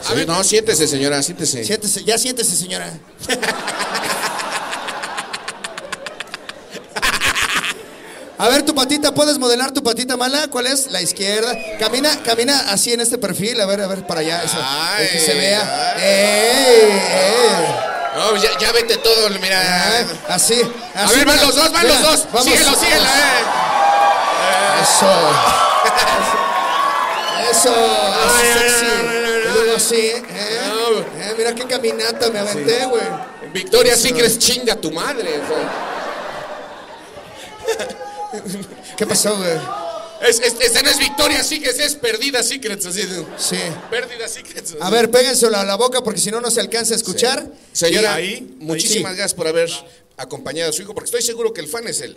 A ver, no, siéntese, señora, siéntese. Siéntese, ya siéntese, señora. A ver, tu patita, ¿puedes modelar tu patita mala? ¿Cuál es? La izquierda. Camina, camina así en este perfil. A ver, a ver, para allá. Eso. Ay, que se vea. ay. ¡Ey! ey! No, ya, ya vete todo, mira. Ah, Así, A así. ver, van los dos, van mira, los dos. vamos. Síguelo, síguelo. eh. Eso. Eso. Así Ay, sexy. Y luego así. ¿eh? No. Eh, mira qué caminata me aventé, güey. Victoria Secret chinga tu madre. ¿Qué pasó, güey? Es, es- esa no es Victoria Secret, es Perdida Secrets. Así de, Sí. Pérdida Secrets. A ver, péguenselo a la boca porque si no, no se alcanza a escuchar. Señora, ahí, muchísimas ahí. gracias por haber acompañado a su hijo, porque estoy seguro que el fan es él.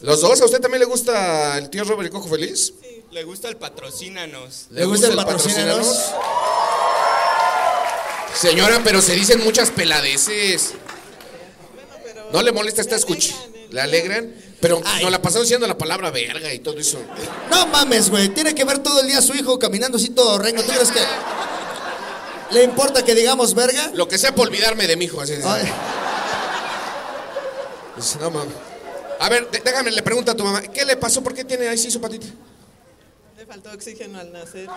¿Los dos? ¿A usted también le gusta el tío Robert y Cojo Feliz? Le gusta el patrocínanos. ¿Le gusta el patrocínanos? Señora, pero se dicen muchas peladeces. ¿No le molesta esta escucha? ¿Le alegran? Pero Ay. nos la pasamos diciendo la palabra verga y todo eso. No mames, güey. Tiene que ver todo el día a su hijo caminando así todo rengo. ¿Tú crees que le importa que digamos verga? Lo que sea por olvidarme de mi hijo. Así, Dice, no mames. A ver, déjame, le pregunto a tu mamá, ¿qué le pasó? ¿Por qué tiene ahí sí su patita? Le faltó oxígeno al nacer.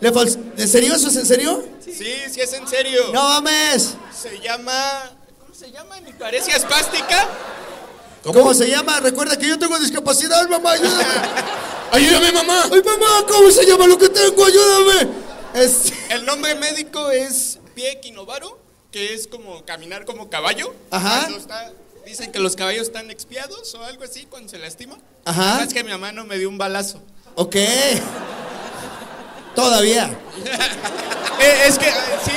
¿le fal- ¿En serio? ¿Eso es en serio? Sí, sí es en serio. No mames. Se llama. ¿Cómo se llama? ¿Mi parecia espástica? ¿Cómo? se llama? Recuerda que yo tengo discapacidad, mamá. Ayúdame. ¡Ayúdame, mamá! Ay, mamá, ¿cómo se llama lo que tengo? Ayúdame. Es... El nombre médico es pie equinovaro, que es como caminar como caballo. Ajá. Está- dicen que los caballos están expiados o algo así cuando se lastiman. Ajá. Es que mi mamá no me dio un balazo. Ok. Todavía. Eh, es que, eh, sí,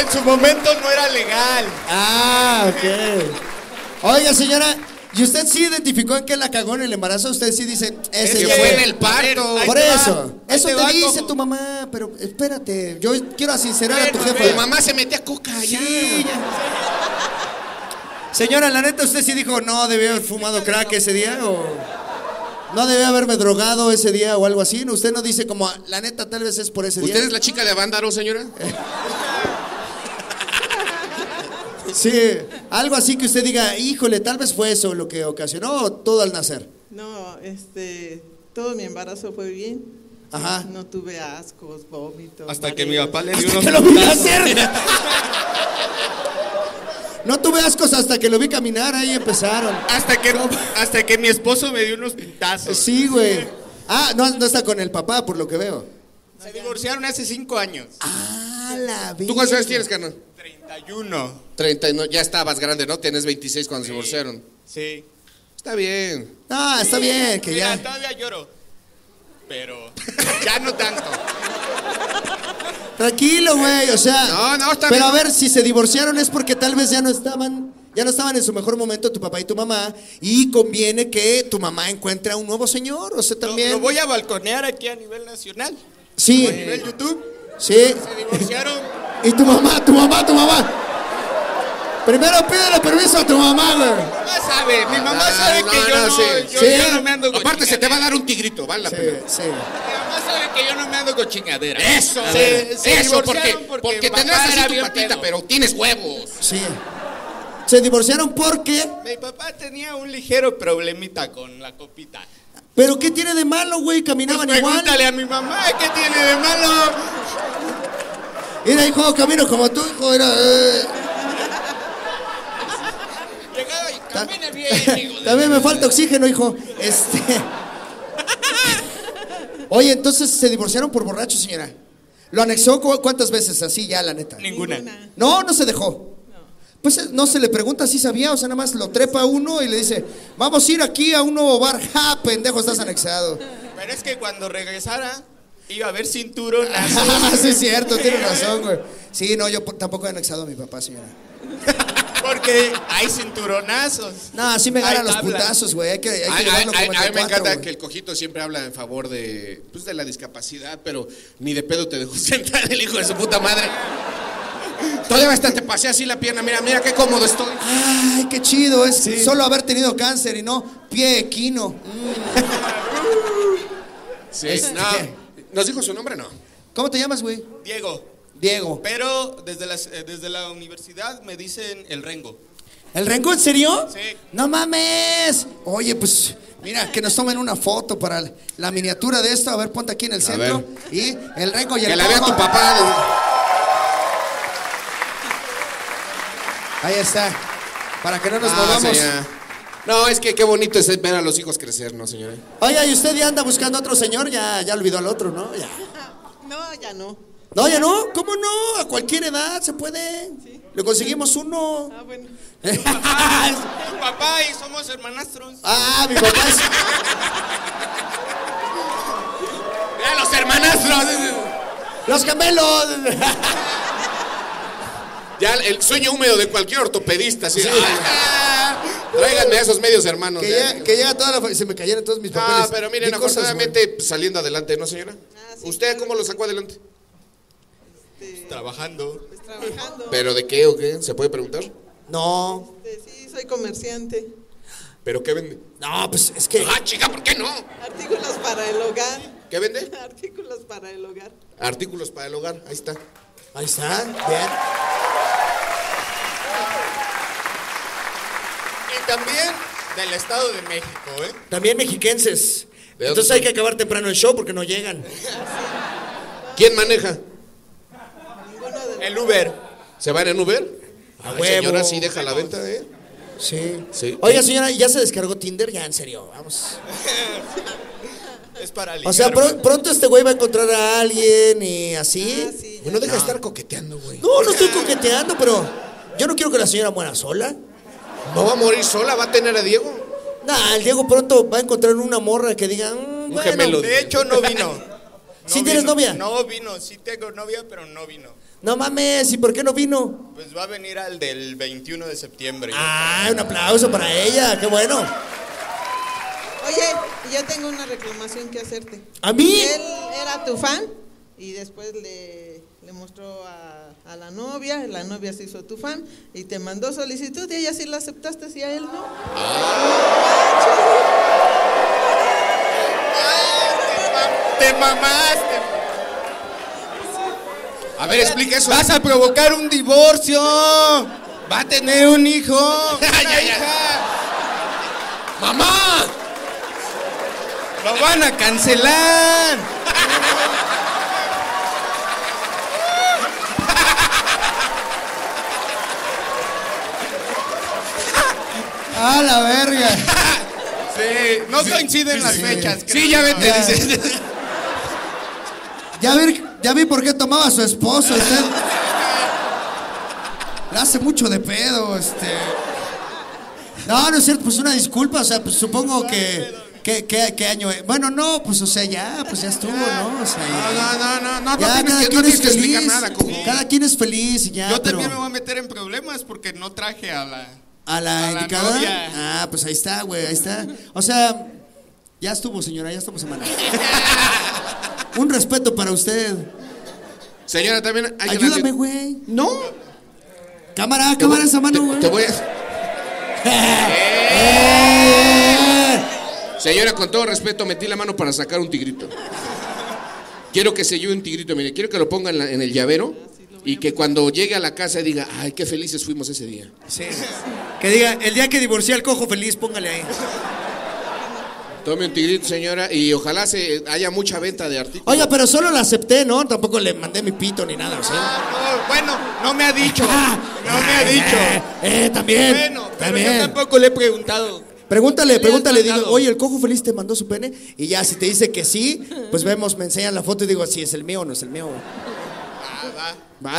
en su momento no era legal. Ah, ok. Oiga, señora, ¿y usted sí identificó en qué la cagó en el embarazo? Usted sí dice, ese que día fue fue- en el parto. Por va, eso, eso te dice tu mamá, pero espérate, yo quiero sincerar a tu jefa. Tu mamá se metía coca ya. Sí, ya. Señora, la neta, ¿usted sí dijo no debió haber fumado crack ese día o no debió haberme drogado ese día o algo así? ¿Usted no dice como, la neta, tal vez es por ese ¿Usted día? es la chica de Avándaro, señora? Sí, algo así que usted diga, híjole, tal vez fue eso lo que ocasionó todo al nacer. No, este, todo mi embarazo fue bien. Ajá. No tuve ascos, vómitos. Hasta que mi papá le dio Hasta unos que lo vi hacer. No tuve ascos hasta que lo vi caminar, ahí empezaron. Hasta que, hasta que mi esposo me dio unos pintazos. Sí, güey. Ah, no, no está con el papá, por lo que veo. Se divorciaron hace cinco años. Ah, la ¿Tú cuántos años tienes, carnal? 31. 30, y no, ya estabas grande, ¿no? Tienes 26 cuando se divorciaron. Sí. Está bien. Ah, está bien, que Mira, ya. todavía lloro. Pero ya no tanto. Tranquilo, güey, o sea. No, no, está Pero a ver, si se divorciaron es porque tal vez ya no estaban, ya no estaban en su mejor momento tu papá y tu mamá y conviene que tu mamá encuentre a un nuevo señor, o sea, Lo, también. lo voy a balconear aquí a nivel nacional. Sí, A nivel YouTube. sí. Se divorciaron. Y tu mamá, tu mamá, tu mamá. Primero pídele permiso a tu mamá, güey. Mi mamá sabe, mi mamá Ah, sabe no, que yo no, no, sí. yo, Sí. yo no me ando con Aparte, se te va a dar un tigrito, vale la Sí, pena. sí. Mi mamá sabe que yo no me ando con chingaderas. Eso, se eso, porque, porque, papá tendrás así tu patita, pedo. pero tienes huevos. Sí. Se divorciaron porque. Mi papá tenía un ligero problemita con la copita. ¿Pero qué tiene de malo, güey? Caminaban Pues igual. pregúntale a mi mamá qué tiene de malo. Mira, hijo, camino como tú, hijo. Mira, eh. Llegaba y bien, hijo de- También me falta oxígeno, hijo. Este. Oye, entonces se divorciaron por borracho, señora. ¿Lo anexó cu- cuántas veces así ya, la neta? Ninguna. No, no se dejó. Pues eh, no se le pregunta si sabía, o sea, nada más lo trepa uno y le dice, vamos a ir aquí a un nuevo bar. ¡Ja, pendejo, estás anexado! Pero es que cuando regresara, iba a haber cinturón. Ah, sí, es cierto, tienes razón, güey. Sí, no, yo po- tampoco he anexado a mi papá, señora. Porque hay cinturonazos. No, sí me ganan los putazos, güey. Hay que, hay que Ay, ay, como a mí me encanta que el cojito siempre habla en favor de, pues, de la discapacidad, pero ni de pedo te dejó sentar el hijo de su puta madre. Todavía hasta te pasé así la pierna, mira, mira qué cómodo estoy. Ay, qué chido, es solo haber tenido cáncer y no pie equino. Sí, Este- no. ¿Nos dijo su nombre no? ¿Cómo te llamas, güey? Diego. Diego. Pero desde, las- eh, desde la universidad me dicen el Rengo. ¿El Rengo en serio? Sí. No mames. Oye, pues mira, que nos tomen una foto para la miniatura de esto. A ver, ponte aquí en el centro. ver. Y el Rengo y el Que la vea tu papá. Ahí está. Para que no nos Ah, movamos. señora. No, es que qué bonito es ver a los hijos crecer, ¿no, señora? Oiga, ¿y usted ya anda buscando otro señor? Ya, ya olvidó al otro, ¿no? Ya. No, ya no. No, ya no. ¿Cómo no? A cualquier edad se puede. Le conseguimos uno. Ah, bueno. Tu papá y somos hermanastros. Ah, mi papá es. ¡Mira los hermanastros! ¡Los gemelos! Ya el sueño húmedo de cualquier ortopedista, así. Ah, Tráiganme a esos medios hermanos. que, ya. llega, que llega toda la. Se me cayeron todos mis papeles. No, pero miren, Di cosas, afortunadamente pues, saliendo adelante, ¿no, señora? Ah, sí, ¿Usted cómo lo sacó adelante? Trabajando. Pues trabajando. ¿Pero de qué o qué? ¿Se puede preguntar? No. Este, sí, soy comerciante. ¿Pero qué vende? No, pues es que. Ah, chica, ¿por qué no? Artículos para el hogar. ¿Qué vende? Artículos para el hogar. Artículos para el hogar, ahí está. Ahí está. Bien. Y también del Estado de México, ¿eh? También mexiquenses. ¿De dónde Entonces hay que acabar temprano el show porque no llegan. ¿Quién maneja? El Uber. ¿Se van en Uber? A Ay, huevo. señora, sí deja la venta, ¿eh? Sí. Sí. Oiga, señora, ¿ya se descargó Tinder? Ya, en serio, vamos. Es para O sea, pronto este güey va a encontrar a alguien y así. Ah, sí. Bueno, deja de estar coqueteando, güey. No, no estoy coqueteando, pero yo no quiero que la señora muera sola. No va a morir sola, va a tener a Diego. Nah, el Diego pronto va a encontrar una morra que diga, "Mm, bueno". gemelo. De hecho, no vino. ¿Sí tienes novia? No vino. Sí tengo novia, pero no vino. No mames, ¿y por qué no vino? Pues va a venir al del 21 de septiembre. Ah, un aplauso para ella, qué bueno. Oye, yo tengo una reclamación que hacerte. ¿A mí? Él era tu fan y después le, le mostró a, a la novia, la novia se hizo tu fan y te mandó solicitud y ella sí la aceptaste y a él no. Te mamaste. A ver, explica eso. Vas a provocar un divorcio. Va a tener un hijo. Ya, ya, ya. ¡Mamá! Lo van a cancelar. A la verga. Sí, no coinciden las fechas. Sí, creo ya vete, dice. Ya vi, ya vi por qué tomaba a su esposo. Usted le hace mucho de pedo, este. No, no es cierto, pues una disculpa, o sea, pues supongo que. ¿Qué, qué, qué año es? Bueno, no, pues o sea, ya, pues ya estuvo, ¿no? O sea, No, ya. no, no, no, no, no Ya, tienes cada que, no quien tienes es que explicar feliz. nada, cojo. Cada quien es feliz y ya. Yo pero también me voy a meter en problemas porque no traje a la. ¿A la a la indicada? novia. Ah, pues ahí está, güey, ahí está. O sea, ya estuvo, señora, ya estamos semana. Un respeto para usted. Señora, también hay Ayúdame, güey. No. Cámara, Te cámara voy- esa mano, te- güey. Te voy a... Señora, con todo respeto, metí la mano para sacar un tigrito. Quiero que se lleve un tigrito, mire, quiero que lo ponga en, la- en el llavero y que cuando llegue a la casa diga, ay, qué felices fuimos ese día. Sí. Que diga, el día que divorcié al cojo feliz, póngale ahí. Tome un tigrito, señora, y ojalá se haya mucha venta de artículos. Oiga, pero solo la acepté, ¿no? Tampoco le mandé mi pito ni nada, ¿sí? Ah, no, bueno, no me ha dicho. No me ha dicho. Eh, también. Bueno, pero también. yo tampoco le he preguntado. Pregúntale, Le pregúntale, digo, oye, el cojo feliz te mandó su pene. Y ya, si te dice que sí, pues vemos, me enseñan la foto y digo, sí, es el mío o no es el mío. Va,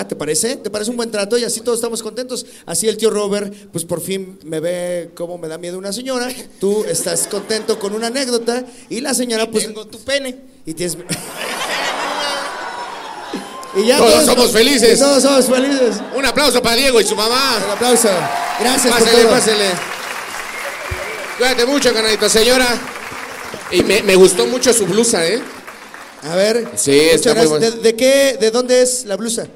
¿te parece? ¿Te parece un buen trato? Y así todos estamos contentos. Así el tío Robert, pues por fin me ve cómo me da miedo una señora. Tú estás contento con una anécdota. Y la señora, pues. Tengo tu pene. Y tienes. y ya Todos somos felices. y Todos somos felices. Un aplauso para Diego y su Un mamá. aplauso. Gracias por Pásele, todo. pásele. Cuídate mucho, canadito, señora. Y me, me gustó mucho su blusa, ¿eh? A ver. Sí, muchas está muy gracias. bueno. ¿De, de qué, de dónde es la blusa?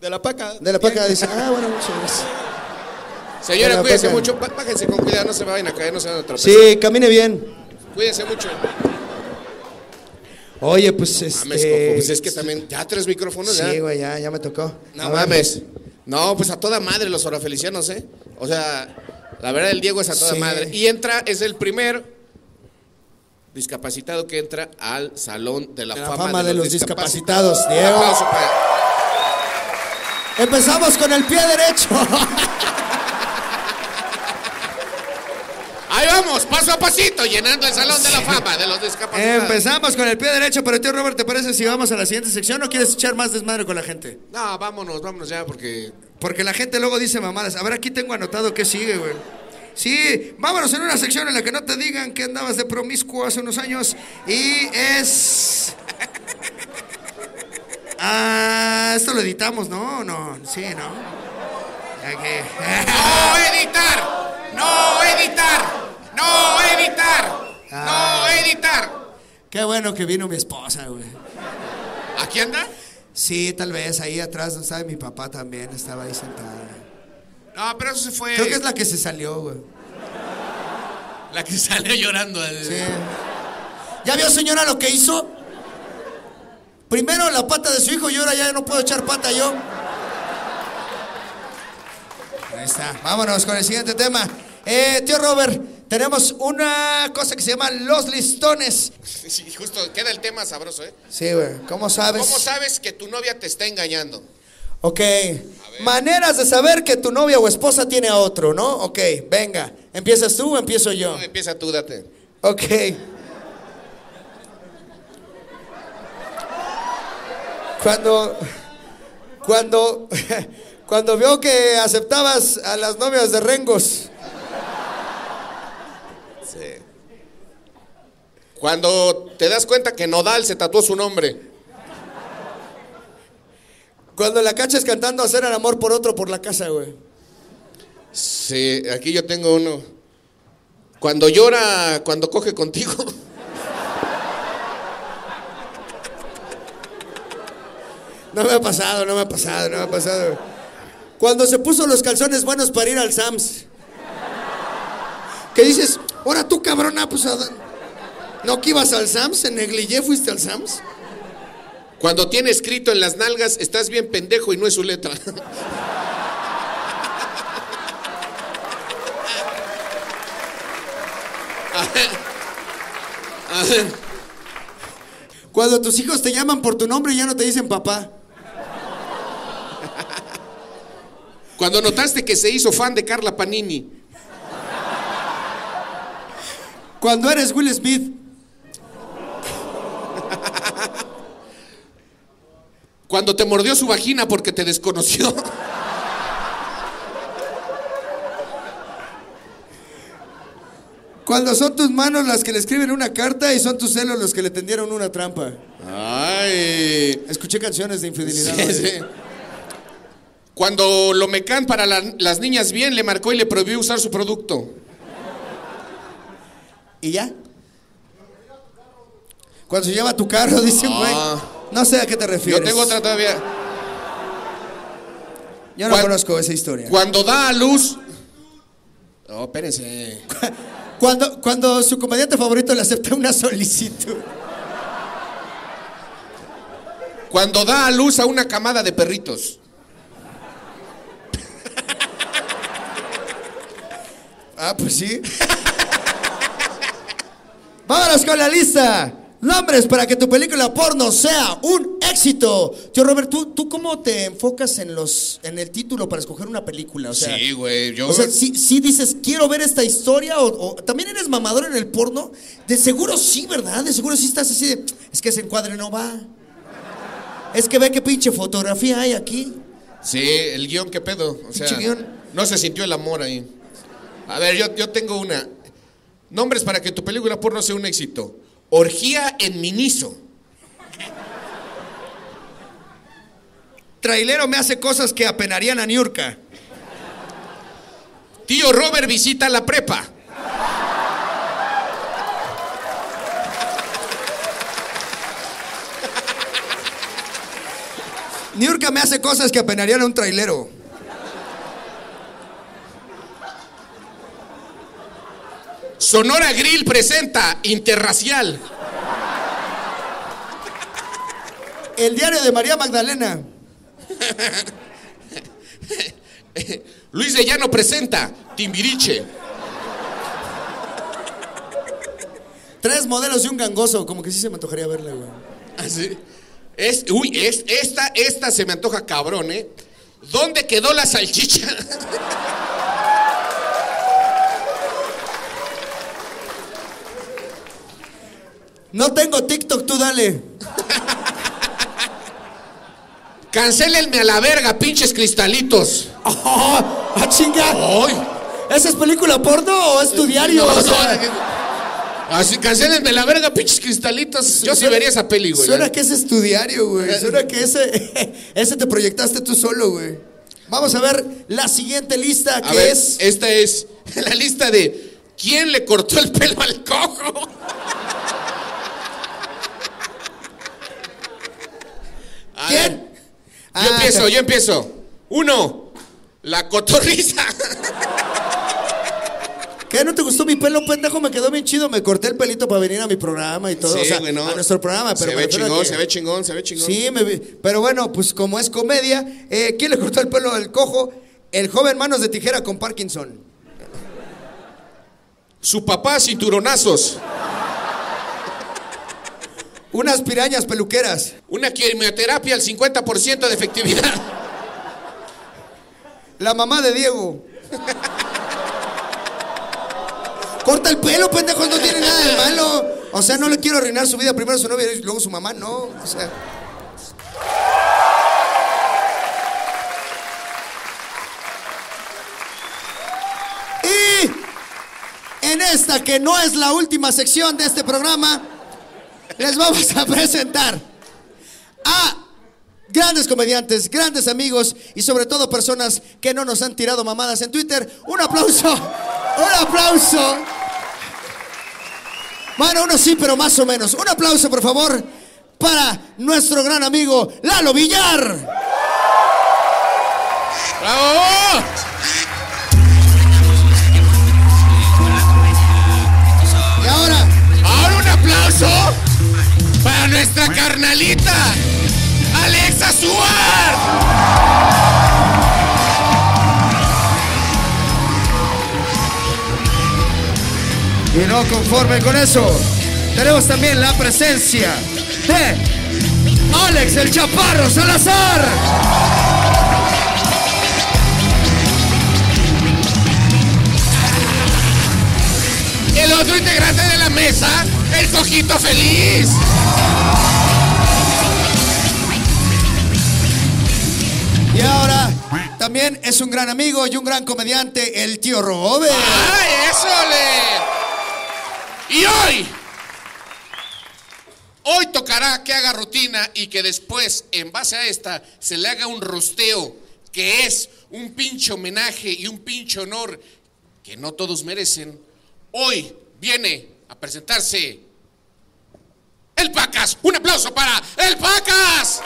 De la paca. De la paca. Dice, ah, bueno, muchas gracias. Señora, Paca. mucho. Bájense con cuidado, no se vayan a caer, no se vayan a tropezar. Sí, camine bien. Cuídense mucho. Oye, pues este. Mames, cojo, pues es que también. Ya tres micrófonos, ya. Sí, güey, ya, ya me tocó. No A ver. mames. No, pues a toda madre los orafelicianos, ¿eh? O sea, la verdad el Diego es a toda Sí. madre. Y entra, es el primer discapacitado que entra al Salón de la, De la fama, de los discapacitados. Un Diego. aplauso para- Empezamos con el pie derecho. Ahí vamos, paso a pasito, llenando el Salón de la Fama de los discapacitados. Empezamos con el pie derecho, pero tío Robert, ¿te parece si vamos a la siguiente sección o quieres echar más desmadre con la gente? No, vámonos, vámonos ya, porque... Porque la gente luego dice mamadas. A ver, aquí tengo anotado qué sigue, güey. Sí, vámonos en una sección en la que no te digan que andabas de promiscuo hace unos años. Y es. Ah, esto lo editamos, ¿no? No, sí, ¿no? ¡No editar! ¡No editar! ¡No editar! ¡No editar! Qué bueno que vino mi esposa, güey. ¿Aquí anda? Sí, tal vez ahí atrás donde estaba mi papá también, estaba ahí sentada. No, pero eso se fue. Creo que es la que se salió, güey. la que salió llorando. eh. Sí. ¿Ya vio, señora, lo que hizo? Primero la pata de su hijo y ahora ya no puedo echar pata yo. Ahí está. Vámonos con el siguiente tema. Eh, tío Robert, tenemos una cosa que se llama los listones. Sí, justo queda el tema sabroso, ¿eh? Sí, güey. ¿Cómo sabes? ¿Cómo sabes que tu novia te está engañando? Ok. Maneras de saber que tu novia o esposa tiene a otro, ¿no? Ok, venga. ¿Empiezas tú o empiezo yo? No, empieza tú, date. Ok. Cuando, cuando, cuando vio que aceptabas a las novias de Rengos, Cuando te das cuenta que Nodal se tatuó su nombre. cuando la cachas cantando hacer el amor por otro por la casa, güey. Sí, aquí yo tengo uno. Cuando llora, cuando coge contigo. No me ha pasado, no me ha pasado, no me ha pasado. Cuando se puso los calzones buenos para ir al Sams. Que dices, ahora tú cabrona, pues. ¿no que ibas al Sams? ¿En negligé fuiste al Sams? Cuando tiene escrito en las nalgas, estás bien pendejo y no es su letra. Cuando tus hijos te llaman por tu nombre y ya no te dicen papá. Cuando notaste que se hizo fan de Carla Panini. Cuando eres Will Smith. Cuando te mordió su vagina porque te desconoció. Cuando son tus manos las que le escriben una carta y son tus celos los que le tendieron una trampa. Ay. Escuché canciones de infidelidad. Sí, sí. Cuando lo mecan para la- las niñas bien, le marcó y le prohibió usar su producto. ¿Y ya? Cuando se llama tu carro, dice un güey. Ah. No sé a qué te Yo refieres. tengo otra todavía. Yo no conozco esa historia. Cuando da a luz. Oh, espérense. Cuando, cuando su comediante favorito le acepta una solicitud. Cuando da a luz a una camada de perritos. Ah, pues sí. Vámonos con la lista. Nombres para que tu película porno sea un éxito. Tío Robert, ¿tú, tú cómo te enfocas en los en el título para escoger una película? O sea, Sí, güey, yo- O sea, si, si dices, quiero ver esta historia, o, o también eres mamador en el porno, de seguro sí, ¿verdad? De seguro sí estás así de, es que ese encuadre no va. Es que ve qué pinche fotografía hay aquí. Sí, el guion, ¿qué pedo? O sea, guion. no se sintió el amor ahí. A ver, yo, yo tengo una. Nombres para que tu película porno sea un éxito. Orgía en Miniso. Trailero me hace cosas que apenarían a Niurka. Tío Robert visita la prepa. Niurka me hace cosas que apenarían a un trailero. Sonora Grill presenta Interracial. El diario de María Magdalena. Luis de Llano presenta Timbiriche. Tres modelos y un gangoso. Como que sí se me antojaría verla, güey. Así. Es, uy, es, esta, esta se me antoja cabrón, ¿eh? ¿Dónde quedó la salchicha? No tengo TikTok, tú dale. Cancélenme a la verga, pinches cristalitos. ¡Ah, ¡Ah, chinga! ¡Ay! ¿Esa es película porno o es tu diario? No, O no, Así, cancélenme la verga, pinches cristalitos. Yo sí vería esa peli, güey. Suena que ese es tu diario, güey. Suena que ese, ese te proyectaste tú solo, güey. Vamos a ver la siguiente lista A que ver, es. esta es la lista de ¿Quién le cortó el pelo al cojo? ¿Quién? Yo Ah, empiezo, yo empiezo. Uno, la cotorriza. ¿Qué? ¿No te gustó mi pelo, pendejo? Me quedó bien chido. Me corté el pelito para venir a mi programa y todo. Sí, o sea, güey, no. a nuestro programa. Pero se ve chingón, que- se ve chingón, se ve chingón. Sí, me vi- pero bueno, pues como es comedia, eh, ¿quién le cortó el pelo al cojo? El joven manos de tijera con Parkinson. Su papá, cinturonazos. Unas pirañas peluqueras. Una quimioterapia al 50% de efectividad. La mamá de Diego. Corta el pelo, pendejo, no tiene nada de malo. O sea, no le quiero arruinar su vida. Primero su novia y luego su mamá, no. O sea. Y en esta que no es la última sección de este programa, les vamos a presentar a grandes comediantes, grandes amigos y sobre todo personas que no nos han tirado mamadas en Twitter. Un aplauso, un aplauso. Bueno, uno sí, pero más o menos. Un aplauso, por favor, para nuestro gran amigo Lalo Villar. ¡Bravo! Nuestra carnalita, Alexa Suar. y no conforme con eso, tenemos también la presencia de Alex el Chaparro Salazar. El otro integrante de la mesa, el cojito feliz. Y ahora también es un gran amigo y un gran comediante, el tío Robert. ¡Ay, eso le! Y hoy, hoy tocará que haga rutina y que después, en base a esta, se le haga un rosteo, que es un pinche homenaje y un pinche honor que no todos merecen. Hoy viene a presentarse el Pacas. Un aplauso para el Pacas.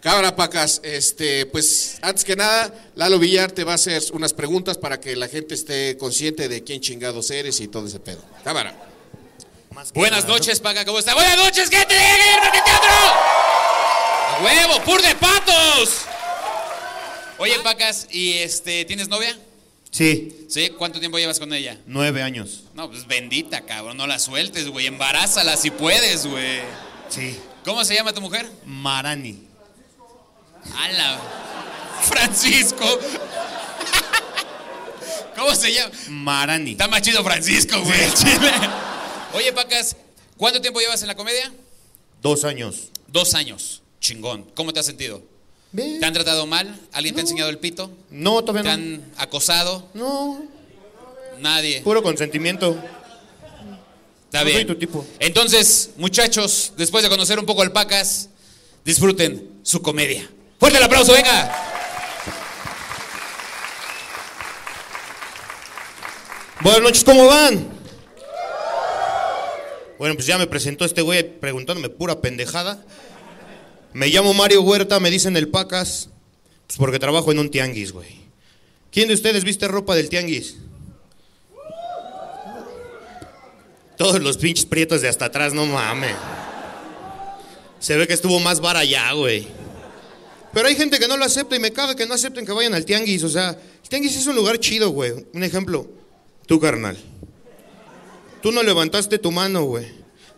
Cámara Pacas, este, pues antes que nada, Lalo Villar te va a hacer unas preguntas para que la gente esté consciente de quién chingados eres y todo ese pedo. Cámara. Buenas noches, Paca, ¿cómo está? Buenas noches, gente de Guillermo de Teatro. ¡A huevo, pur de patos! Oye, Pacas, ¿y este, tienes novia? Sí, ¿Sí? ¿Cuánto tiempo llevas con ella? nueve años. No, pues bendita, cabrón. No la sueltes, güey. Embarázala si puedes, güey. Sí. ¿Cómo se llama tu mujer? Marani. ¡Hala! Francisco. ¿Cómo se llama? Marani. Está más chido Francisco, güey. chile. Oye, Pacas, ¿cuánto tiempo llevas en la comedia? Dos años. Dos años. Chingón. ¿Cómo te has sentido? Bien. ¿Te han tratado mal? ¿Alguien te ha enseñado el pito? No, ¿Te todavía no. han acosado? No, Nadie. puro consentimiento. Está no bien. soy tu tipo. Entonces, muchachos, después de conocer un poco al Pacas, disfruten su comedia. ¡Fuerte el aplauso, venga! Buenas noches, ¿cómo van? Bueno, pues ya me presentó este güey preguntándome pura pendejada. Me llamo Mario Huerta, me dicen el Pacas, pues porque trabajo en un tianguis, güey. ¿Quién de ustedes viste ropa del tianguis? Todos los pinches prietos de hasta atrás, no mames. Se ve que estuvo más vara allá, güey. Pero hay gente que no lo acepta y me caga que no acepten que vayan al tianguis. O sea, el tianguis es un lugar chido, güey. Un ejemplo, tú, carnal. Tú no levantaste tu mano, güey.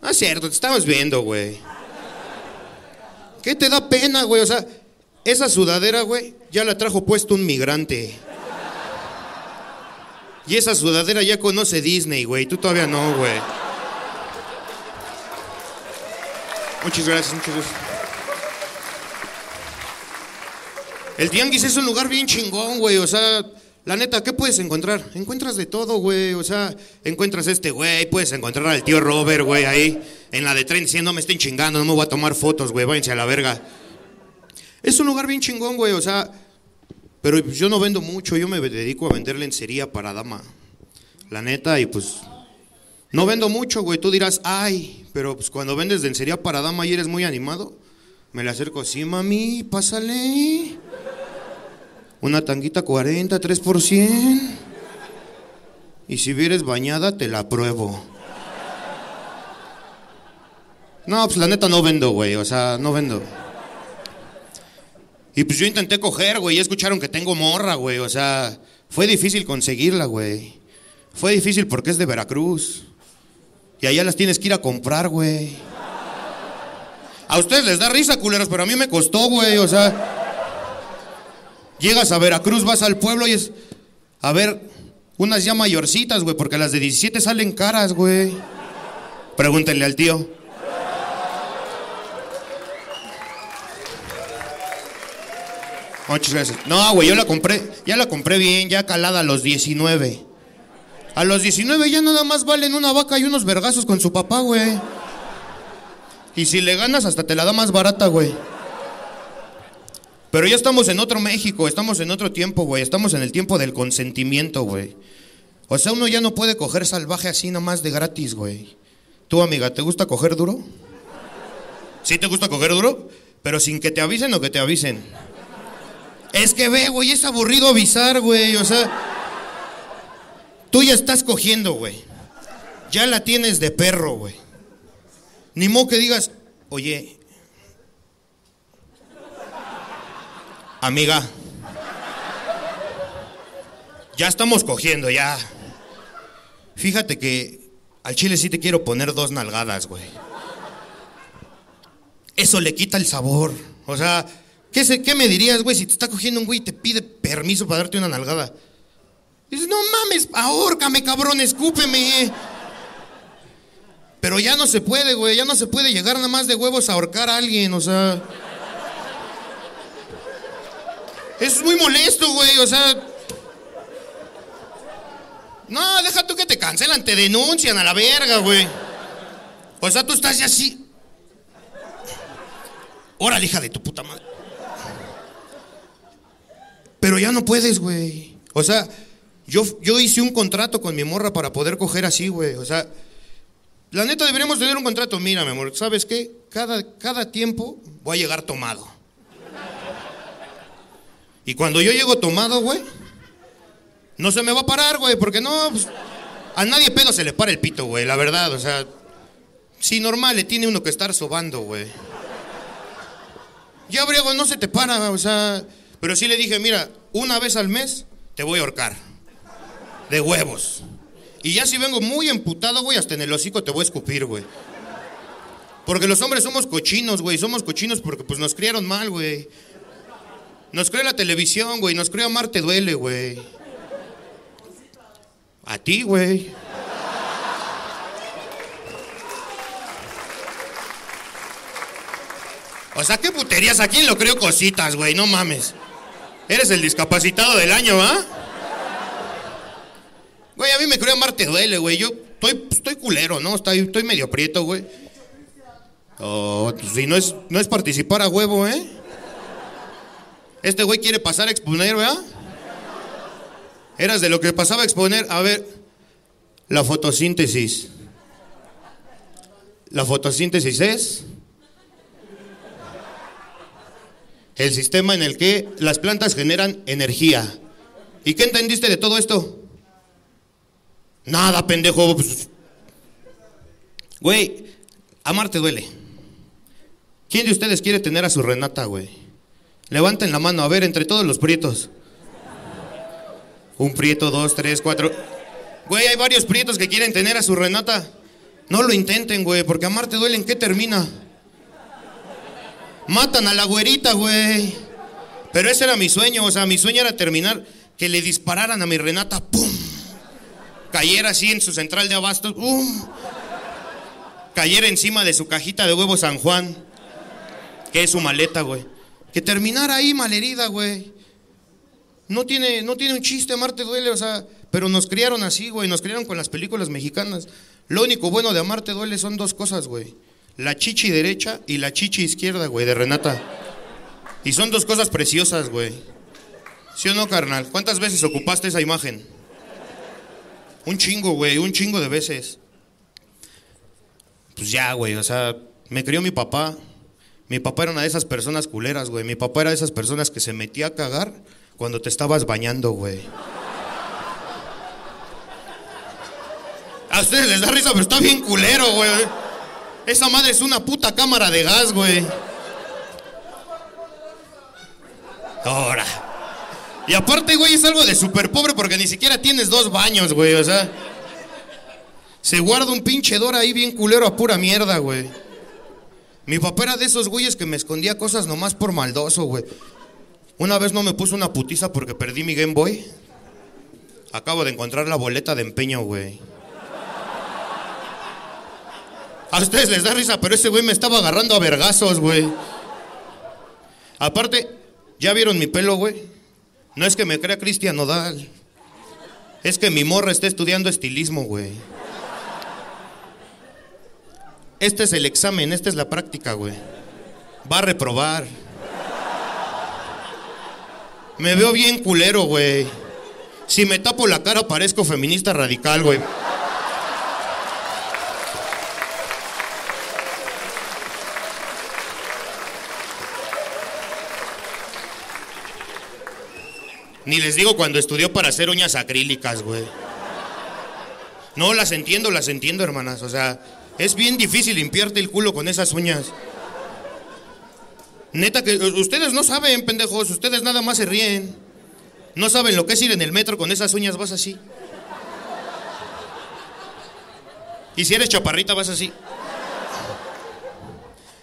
Es cierto, te estamos viendo, güey. ¿Qué te da pena, güey? O sea, esa sudadera, güey, ya la trajo puesto un migrante. Y esa sudadera ya conoce Disney, güey. Tú todavía no, güey. Muchas gracias, muchas gracias. El tianguis es un lugar bien chingón, güey. O sea, la neta, ¿qué puedes encontrar? Encuentras de todo, güey. O sea, encuentras este güey, puedes encontrar al tío Robert, güey, ahí en la de tren diciendo, no me estén chingando, no me voy a tomar fotos, güey, váyanse a la verga. Es un lugar bien chingón, güey. O sea, pero yo no vendo mucho, yo me dedico a vender lencería para dama. La neta, y pues. No vendo mucho, güey. Tú dirás, ay, pero pues cuando vendes lencería para dama y eres muy animado, me le acerco así, mami, pásale. Una tanguita 40, 3 por 100. Y si vienes bañada, te la pruebo. No, pues la neta no vendo, güey. O sea, no vendo. Y pues yo intenté coger, güey, y escucharon que tengo morra, güey. O sea, fue difícil conseguirla, güey. Fue difícil porque es de Veracruz. Y allá las tienes que ir a comprar, güey. A ustedes les da risa, culeros, pero a mí me costó, güey. O sea, llegas a Veracruz, vas al pueblo y es. A ver, unas ya mayorcitas, güey, porque las de 17 salen caras, güey. Pregúntenle al tío. Muchas gracias. No, güey, yo la compré, ya la compré bien, ya calada a los 19. A los 19 ya nada más valen una vaca y unos vergazos con su papá, güey. Y si le ganas, hasta te la da más barata, güey. Pero ya estamos en otro México, estamos en otro tiempo, güey. Estamos en el tiempo del consentimiento, güey. O sea, uno ya no puede coger salvaje así nomás de gratis, güey. Tú, amiga, ¿te gusta coger duro? ¿Sí te gusta coger duro? Pero sin que te avisen o que te avisen. Es que ve, güey, es aburrido avisar, güey. O sea, tú ya estás cogiendo, güey. Ya la tienes de perro, güey. Ni modo que digas, oye, amiga, ya estamos cogiendo, ya. Fíjate que al chile sí te quiero poner dos nalgadas, güey. Eso le quita el sabor. O sea, ¿qué, se- qué me dirías, güey, si te está cogiendo un güey y te pide permiso para darte una nalgada? Dices, no mames, ahórcame, cabrón, escúpeme. Pero ya no se puede, güey, ya no se puede llegar nada más de huevos a ahorcar a alguien, o sea. Es muy molesto, güey, o sea. No, deja tú que te cancelan, te denuncian a la verga, güey. O sea, tú estás ya así. Órale, hija de tu puta madre. Pero ya no puedes, güey. O sea, yo, yo hice un contrato con mi morra para poder coger así, güey. O sea, la neta deberíamos tener un contrato. Mira, mi amor, ¿sabes qué? Cada, cada tiempo voy a llegar tomado. Y cuando yo llego tomado, güey, no se me va a parar, güey, porque no, pues, a nadie pedo se le para el pito, güey, la verdad, o sea, sí, normal, le tiene uno que estar sobando, güey. Ya, Briego, no se te para, o sea, Pero sí le dije, mira, una vez al mes te voy a ahorcar. De huevos. Y ya si vengo muy emputado, güey, hasta en el hocico te voy a escupir, güey. Porque los hombres somos cochinos, güey. Somos cochinos porque pues nos criaron mal, güey. Nos crió la televisión, güey. Nos crió Amar te duele, güey. A ti, güey. O sea, qué puterías. ¿A quién lo creo cositas, güey? No mames. Eres el discapacitado del año, ¿ah? Güey, a mí me creo Marte duele, güey. Yo estoy, estoy culero, ¿no? Estoy, estoy medio prieto, güey. Oh, pues si no es, no es participar a huevo, ¿eh? Este güey quiere pasar a exponer, ¿verdad? Eras de lo que pasaba a exponer. A ver, la fotosíntesis. La fotosíntesis es el sistema en el que las plantas generan energía. ¿Y qué entendiste de todo esto? Nada, pendejo. Güey, amarte duele. ¿Quién de ustedes quiere tener a su Renata, güey? Levanten la mano, a ver, entre todos los prietos. Un prieto, dos, tres, cuatro. Güey, hay varios prietos que quieren tener a su Renata. No lo intenten, güey, porque amarte duele, ¿en qué termina? Matan a la güerita, güey. Pero ese era mi sueño, o sea, mi sueño era terminar, que le dispararan a mi Renata, ¡pum! Cayera así en su central de abastos, ¡pum! Cayera encima de su cajita de huevo San Juan, que es su maleta, güey. Que terminara ahí malherida, güey. No tiene, no tiene un chiste, Amarte duele, o sea, pero nos criaron así, güey, nos criaron con las películas mexicanas. Lo único bueno de Amarte duele son dos cosas, güey. La chichi derecha y la chichi izquierda, güey, de Renata. Y son dos cosas preciosas, güey. ¿Sí o no, carnal? ¿Cuántas veces ocupaste esa imagen? Un chingo, güey, un chingo de veces. Pues ya, güey, o sea, me crió mi papá. Mi papá era una de esas personas culeras, güey. Mi papá era de esas personas que se metía a cagar cuando te estabas bañando, güey. A ustedes les da risa, pero está bien culero, güey. Esa madre es una puta cámara de gas, güey. Ahora. Y aparte, güey, es algo de súper pobre porque ni siquiera tienes dos baños, güey. O sea, se guarda un pinche dor ahí bien culero a pura mierda, güey. Mi papá era de esos güeyes que me escondía cosas nomás por maldoso, güey. Una vez no me puso una putiza porque perdí mi Game Boy. Acabo de encontrar la boleta de empeño, güey. A ustedes les da risa, pero ese güey me estaba agarrando a vergazos, güey. Aparte, ¿ya vieron mi pelo, güey? No es que me crea Cristian Nodal. Es que mi morra está estudiando estilismo, güey. Este es el examen, esta es la práctica, güey. Va a reprobar. Me veo bien culero, güey. Si me tapo la cara parezco feminista radical, güey. Ni les digo cuando estudió para hacer uñas acrílicas, güey. No, las entiendo, las entiendo, hermanas. O sea, es bien difícil limpiarte el culo con esas uñas. Neta que ustedes no saben, pendejos, ustedes nada más se ríen. No saben lo que es ir en el metro con esas uñas, vas así. Y si eres chaparrita, vas así.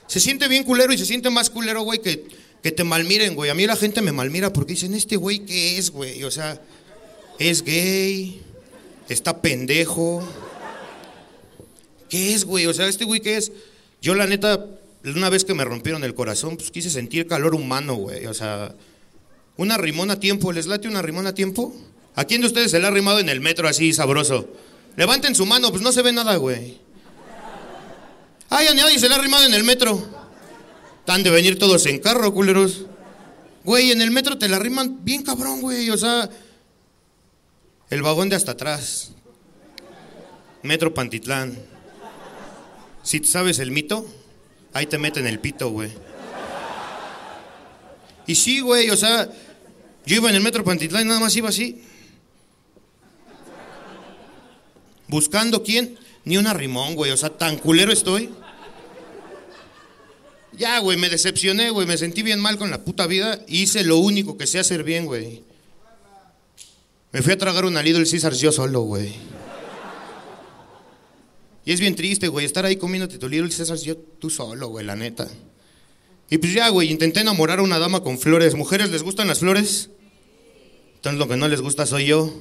Se siente bien culero y se siente más culero, güey, que, que te malmiren, güey. A mí la gente me malmira porque dicen, este güey, ¿qué es, güey? O sea, es gay, está pendejo. ¿Qué es, güey? O sea, este güey, ¿qué es? Yo, la neta, una vez que me rompieron el corazón, pues quise sentir calor humano, güey. O sea, una rimón a tiempo. ¿Les late una rimón a tiempo? ¿A quién de ustedes se le ha rimado en el metro así, sabroso? Levanten su mano, pues no se ve nada, güey. Ay, a nadie se le ha rimado en el metro. Tan de venir todos en carro, culeros. Güey, en el metro te la riman bien cabrón, güey. O sea, el vagón de hasta atrás. Metro Pantitlán. Si sabes el mito, ahí te meten el pito, güey. Y sí, güey, o sea, yo iba en el metro Pantitlán y nada más iba así. Buscando quién, ni una rimón, güey. O sea, tan culero estoy. Ya, güey, me decepcioné, güey. Me sentí bien mal con la puta vida. Y hice lo único que sé hacer bien, güey. Me fui a tragar una Little Caesars yo solo, güey. Y es bien triste, güey, estar ahí comiéndote tu Little Caesars yo tú solo, güey, la neta. Y pues ya, güey, intenté enamorar a una dama con flores. ¿Mujeres les gustan las flores? Entonces lo que no les gusta soy yo.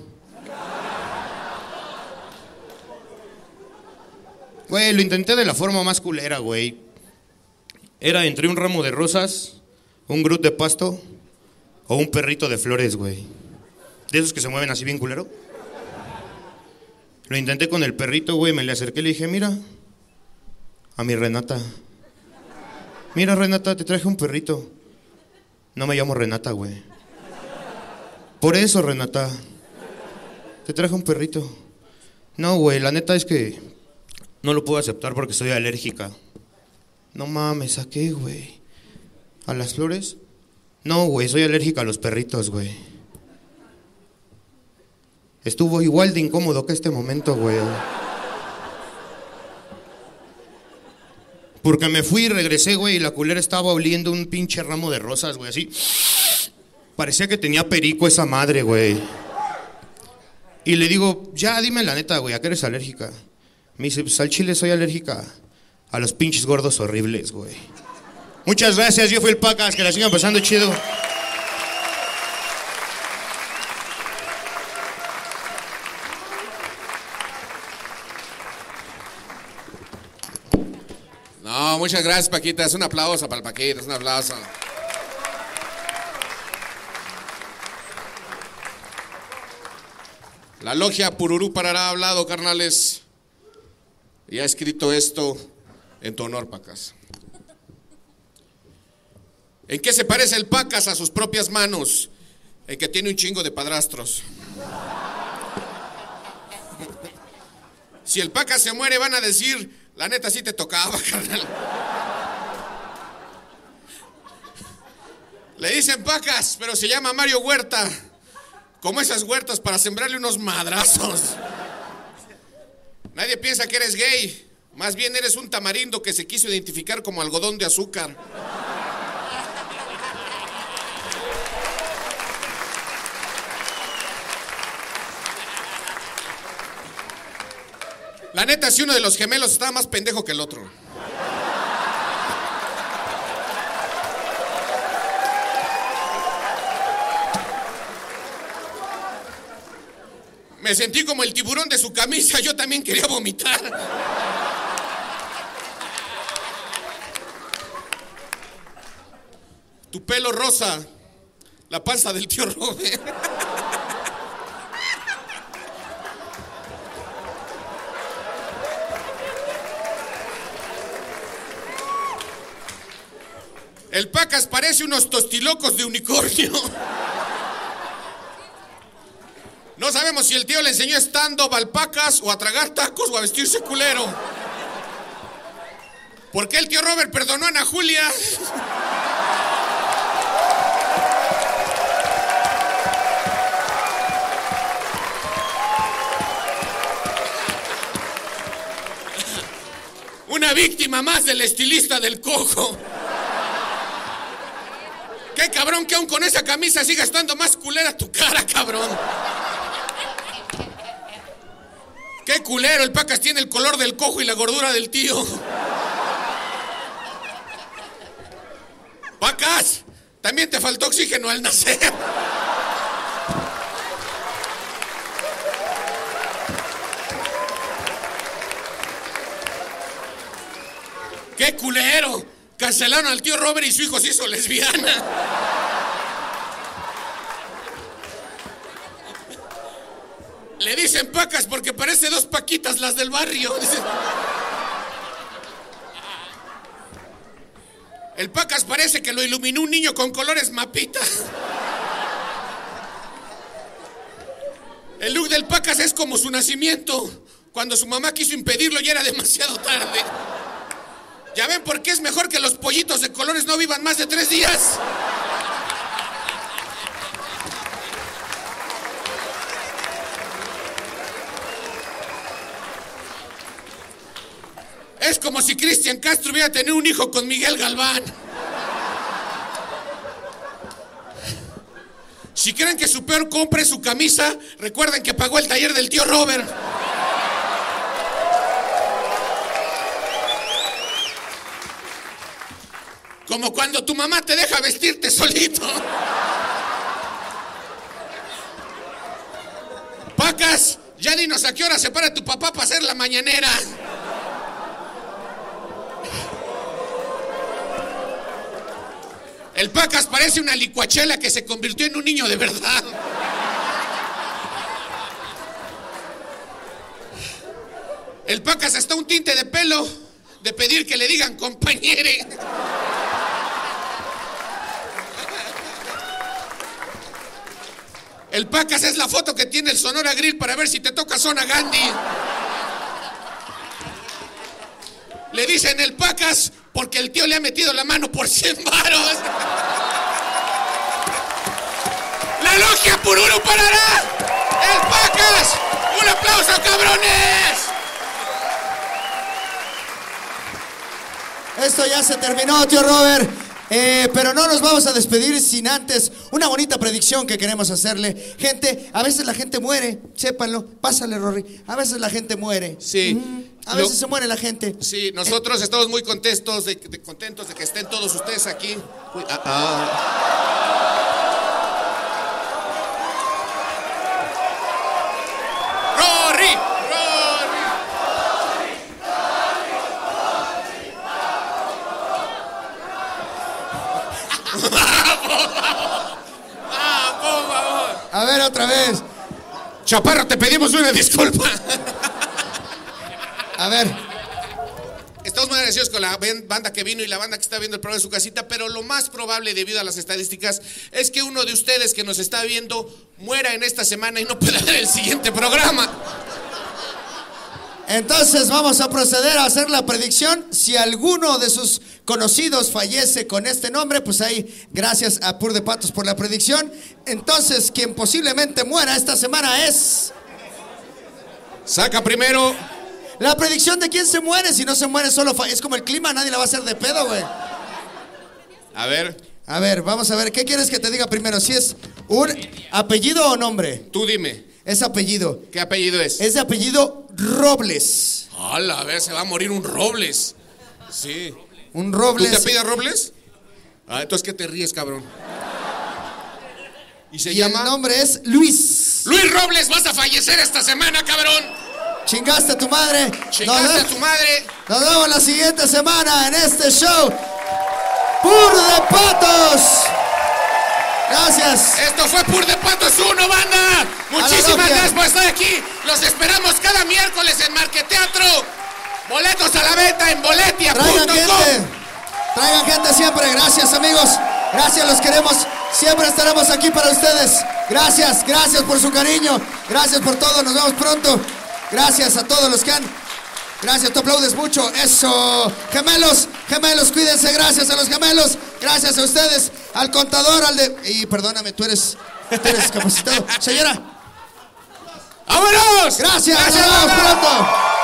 Güey, lo intenté de la forma más culera, güey. Era entre un ramo de rosas, un grut de pasto o un perrito de flores, güey. De esos que se mueven así bien culero. Lo intenté con el perrito, güey, me le acerqué y le dije, mira, a mi Renata. Mira, Renata, te traje un perrito. No me llamo Renata, güey. Por eso, Renata. Te traje un perrito. No, güey, la neta es que no lo puedo aceptar porque soy alérgica. No mames, ¿a qué, güey? ¿A las flores? No, güey, soy alérgica a los perritos, güey. Estuvo igual de incómodo que este momento, güey. Porque me fui y regresé, güey, y la culera estaba oliendo un pinche ramo de rosas, güey, así. Parecía que tenía perico esa madre, güey. Y le digo, ya, dime la neta, güey, ¿a qué eres alérgica? Me dice, pues al chile soy alérgica a los pinches gordos horribles, güey. Muchas gracias, yo fui el Pacas, que la sigan pasando chido. No, muchas gracias, Paquitas. Un aplauso para el Paquitas, un aplauso. La logia Pururú Parará ha hablado, carnales. Y ha escrito esto en tu honor, Pacas. ¿En qué se parece el Pacas a sus propias manos? En que tiene un chingo de padrastros. Si el Pacas se muere, van a decir, la neta sí te tocaba, carnal. Le dicen Pacas, pero se llama Mario Huerta. Como esas huertas para sembrarle unos madrazos. Nadie piensa que eres gay. Más bien eres un tamarindo que se quiso identificar como algodón de azúcar. La neta, si uno de los gemelos estaba más pendejo que el otro. Me sentí como el tiburón de su camisa, yo también quería vomitar. Tu pelo rosa, la panza del tío Robert. Parece unos tostilocos de unicornio. No sabemos si el tío le enseñó estando alpacas o a tragar tacos o a vestirse culero. ¿Por qué el tío Robert perdonó a Ana Julia? Una víctima más del estilista del cojo. Cabrón que aún con esa camisa siga estando más culera tu cara, cabrón. Qué culero, el Pacas tiene el color del cojo y la gordura del tío. Pacas, también te faltó oxígeno al nacer. ¡Qué culero! Cancelaron al tío Robert y su hijo se hizo lesbiana. Le dicen pacas porque parece dos paquitas las del barrio. Dicen- El pacas parece que lo iluminó un niño con colores mapita. El look del pacas es como su nacimiento. Cuando su mamá quiso impedirlo ya era demasiado tarde. ¿Ya ven por qué es mejor que los pollitos de colores no vivan más de tres días? Es como si Cristian Castro hubiera tenido un hijo con Miguel Galván. Si creen que su peor compre su camisa, recuerden que pagó el taller del tío Robert. Como cuando tu mamá te deja vestirte solito. Pacas, ya dinos a qué hora se para tu papá para hacer la mañanera. El Pacas parece una licuachela que se convirtió en un niño de verdad. El Pacas está un tinte de pelo de pedir que le digan compañere. El Pacas es la foto que tiene el Sonora Grill para ver si te toca Zona Gandhi. Le dicen el Pacas porque el tío le ha metido la mano por 100 varos. ¡La logia Pururu parará! ¡El Pacas! ¡Un aplauso, cabrones! Esto ya se terminó, tío Robert. Eh, pero no nos vamos a despedir sin antes una bonita predicción que queremos hacerle. Gente, a veces la gente muere, sépanlo. Pásale, Rory. A veces la gente muere. Sí. Mm, a veces se muere la gente. Sí, nosotros estamos muy contentos de, de- contentos de que estén todos ustedes aquí. Ah, ah. Rory, Rory. Ah, por favor. A ver, otra vez. Chaparro, te pedimos una disculpa. A ver. Estamos muy agradecidos con la banda que vino y la banda que está viendo el programa en su casita, pero lo más probable debido a las estadísticas es que uno de ustedes que nos está viendo muera en esta semana y no pueda ver el siguiente programa. Entonces vamos a proceder a hacer la predicción. Si alguno de sus conocidos fallece con este nombre, pues ahí, gracias a Pur de Patos por la predicción. Entonces, quien posiblemente muera esta semana es. Saca primero. La predicción de quién se muere. Si no se muere, solo fa- es como el clima, nadie la va a hacer de pedo, güey. A ver, A ver, vamos a ver, ¿qué quieres que te diga primero? Si es un apellido o nombre. tú dime, Es apellido. ¿qué apellido es? Es de apellido Robles. Hola, a ver, se va a morir un Robles. Sí. Un ¿Tú Robles. te apellidas Robles? Ah, entonces, ¿qué te ríes, cabrón? ¿Y se Y llama? el nombre es Luis. Luis Robles, vas a fallecer esta semana, cabrón. Chingaste a tu madre. Chingaste Nos- a tu madre. Nos vemos la siguiente semana en este show. Pur de Patos. Gracias. Esto fue Pur de Patos 1, banda. Muchísimas gracias por estar aquí. Los esperamos cada miércoles en Marqueteatro. Boletos a la venta en Traigan boletia.com. gente. Traigan gente siempre. Gracias, amigos. Gracias, los queremos. Siempre estaremos aquí para ustedes. Gracias, gracias por su cariño. Gracias por todo. Nos vemos pronto. Gracias a todos los que han. Gracias, tú aplaudes mucho. Eso. Gemelos, gemelos, cuídense. Gracias a los gemelos. Gracias a ustedes. Al contador, al de. Y perdóname, tú eres. Tú eres capacitado. Señora. ¡Vámonos! Gracias. Gracias, Nos vemos banda. pronto.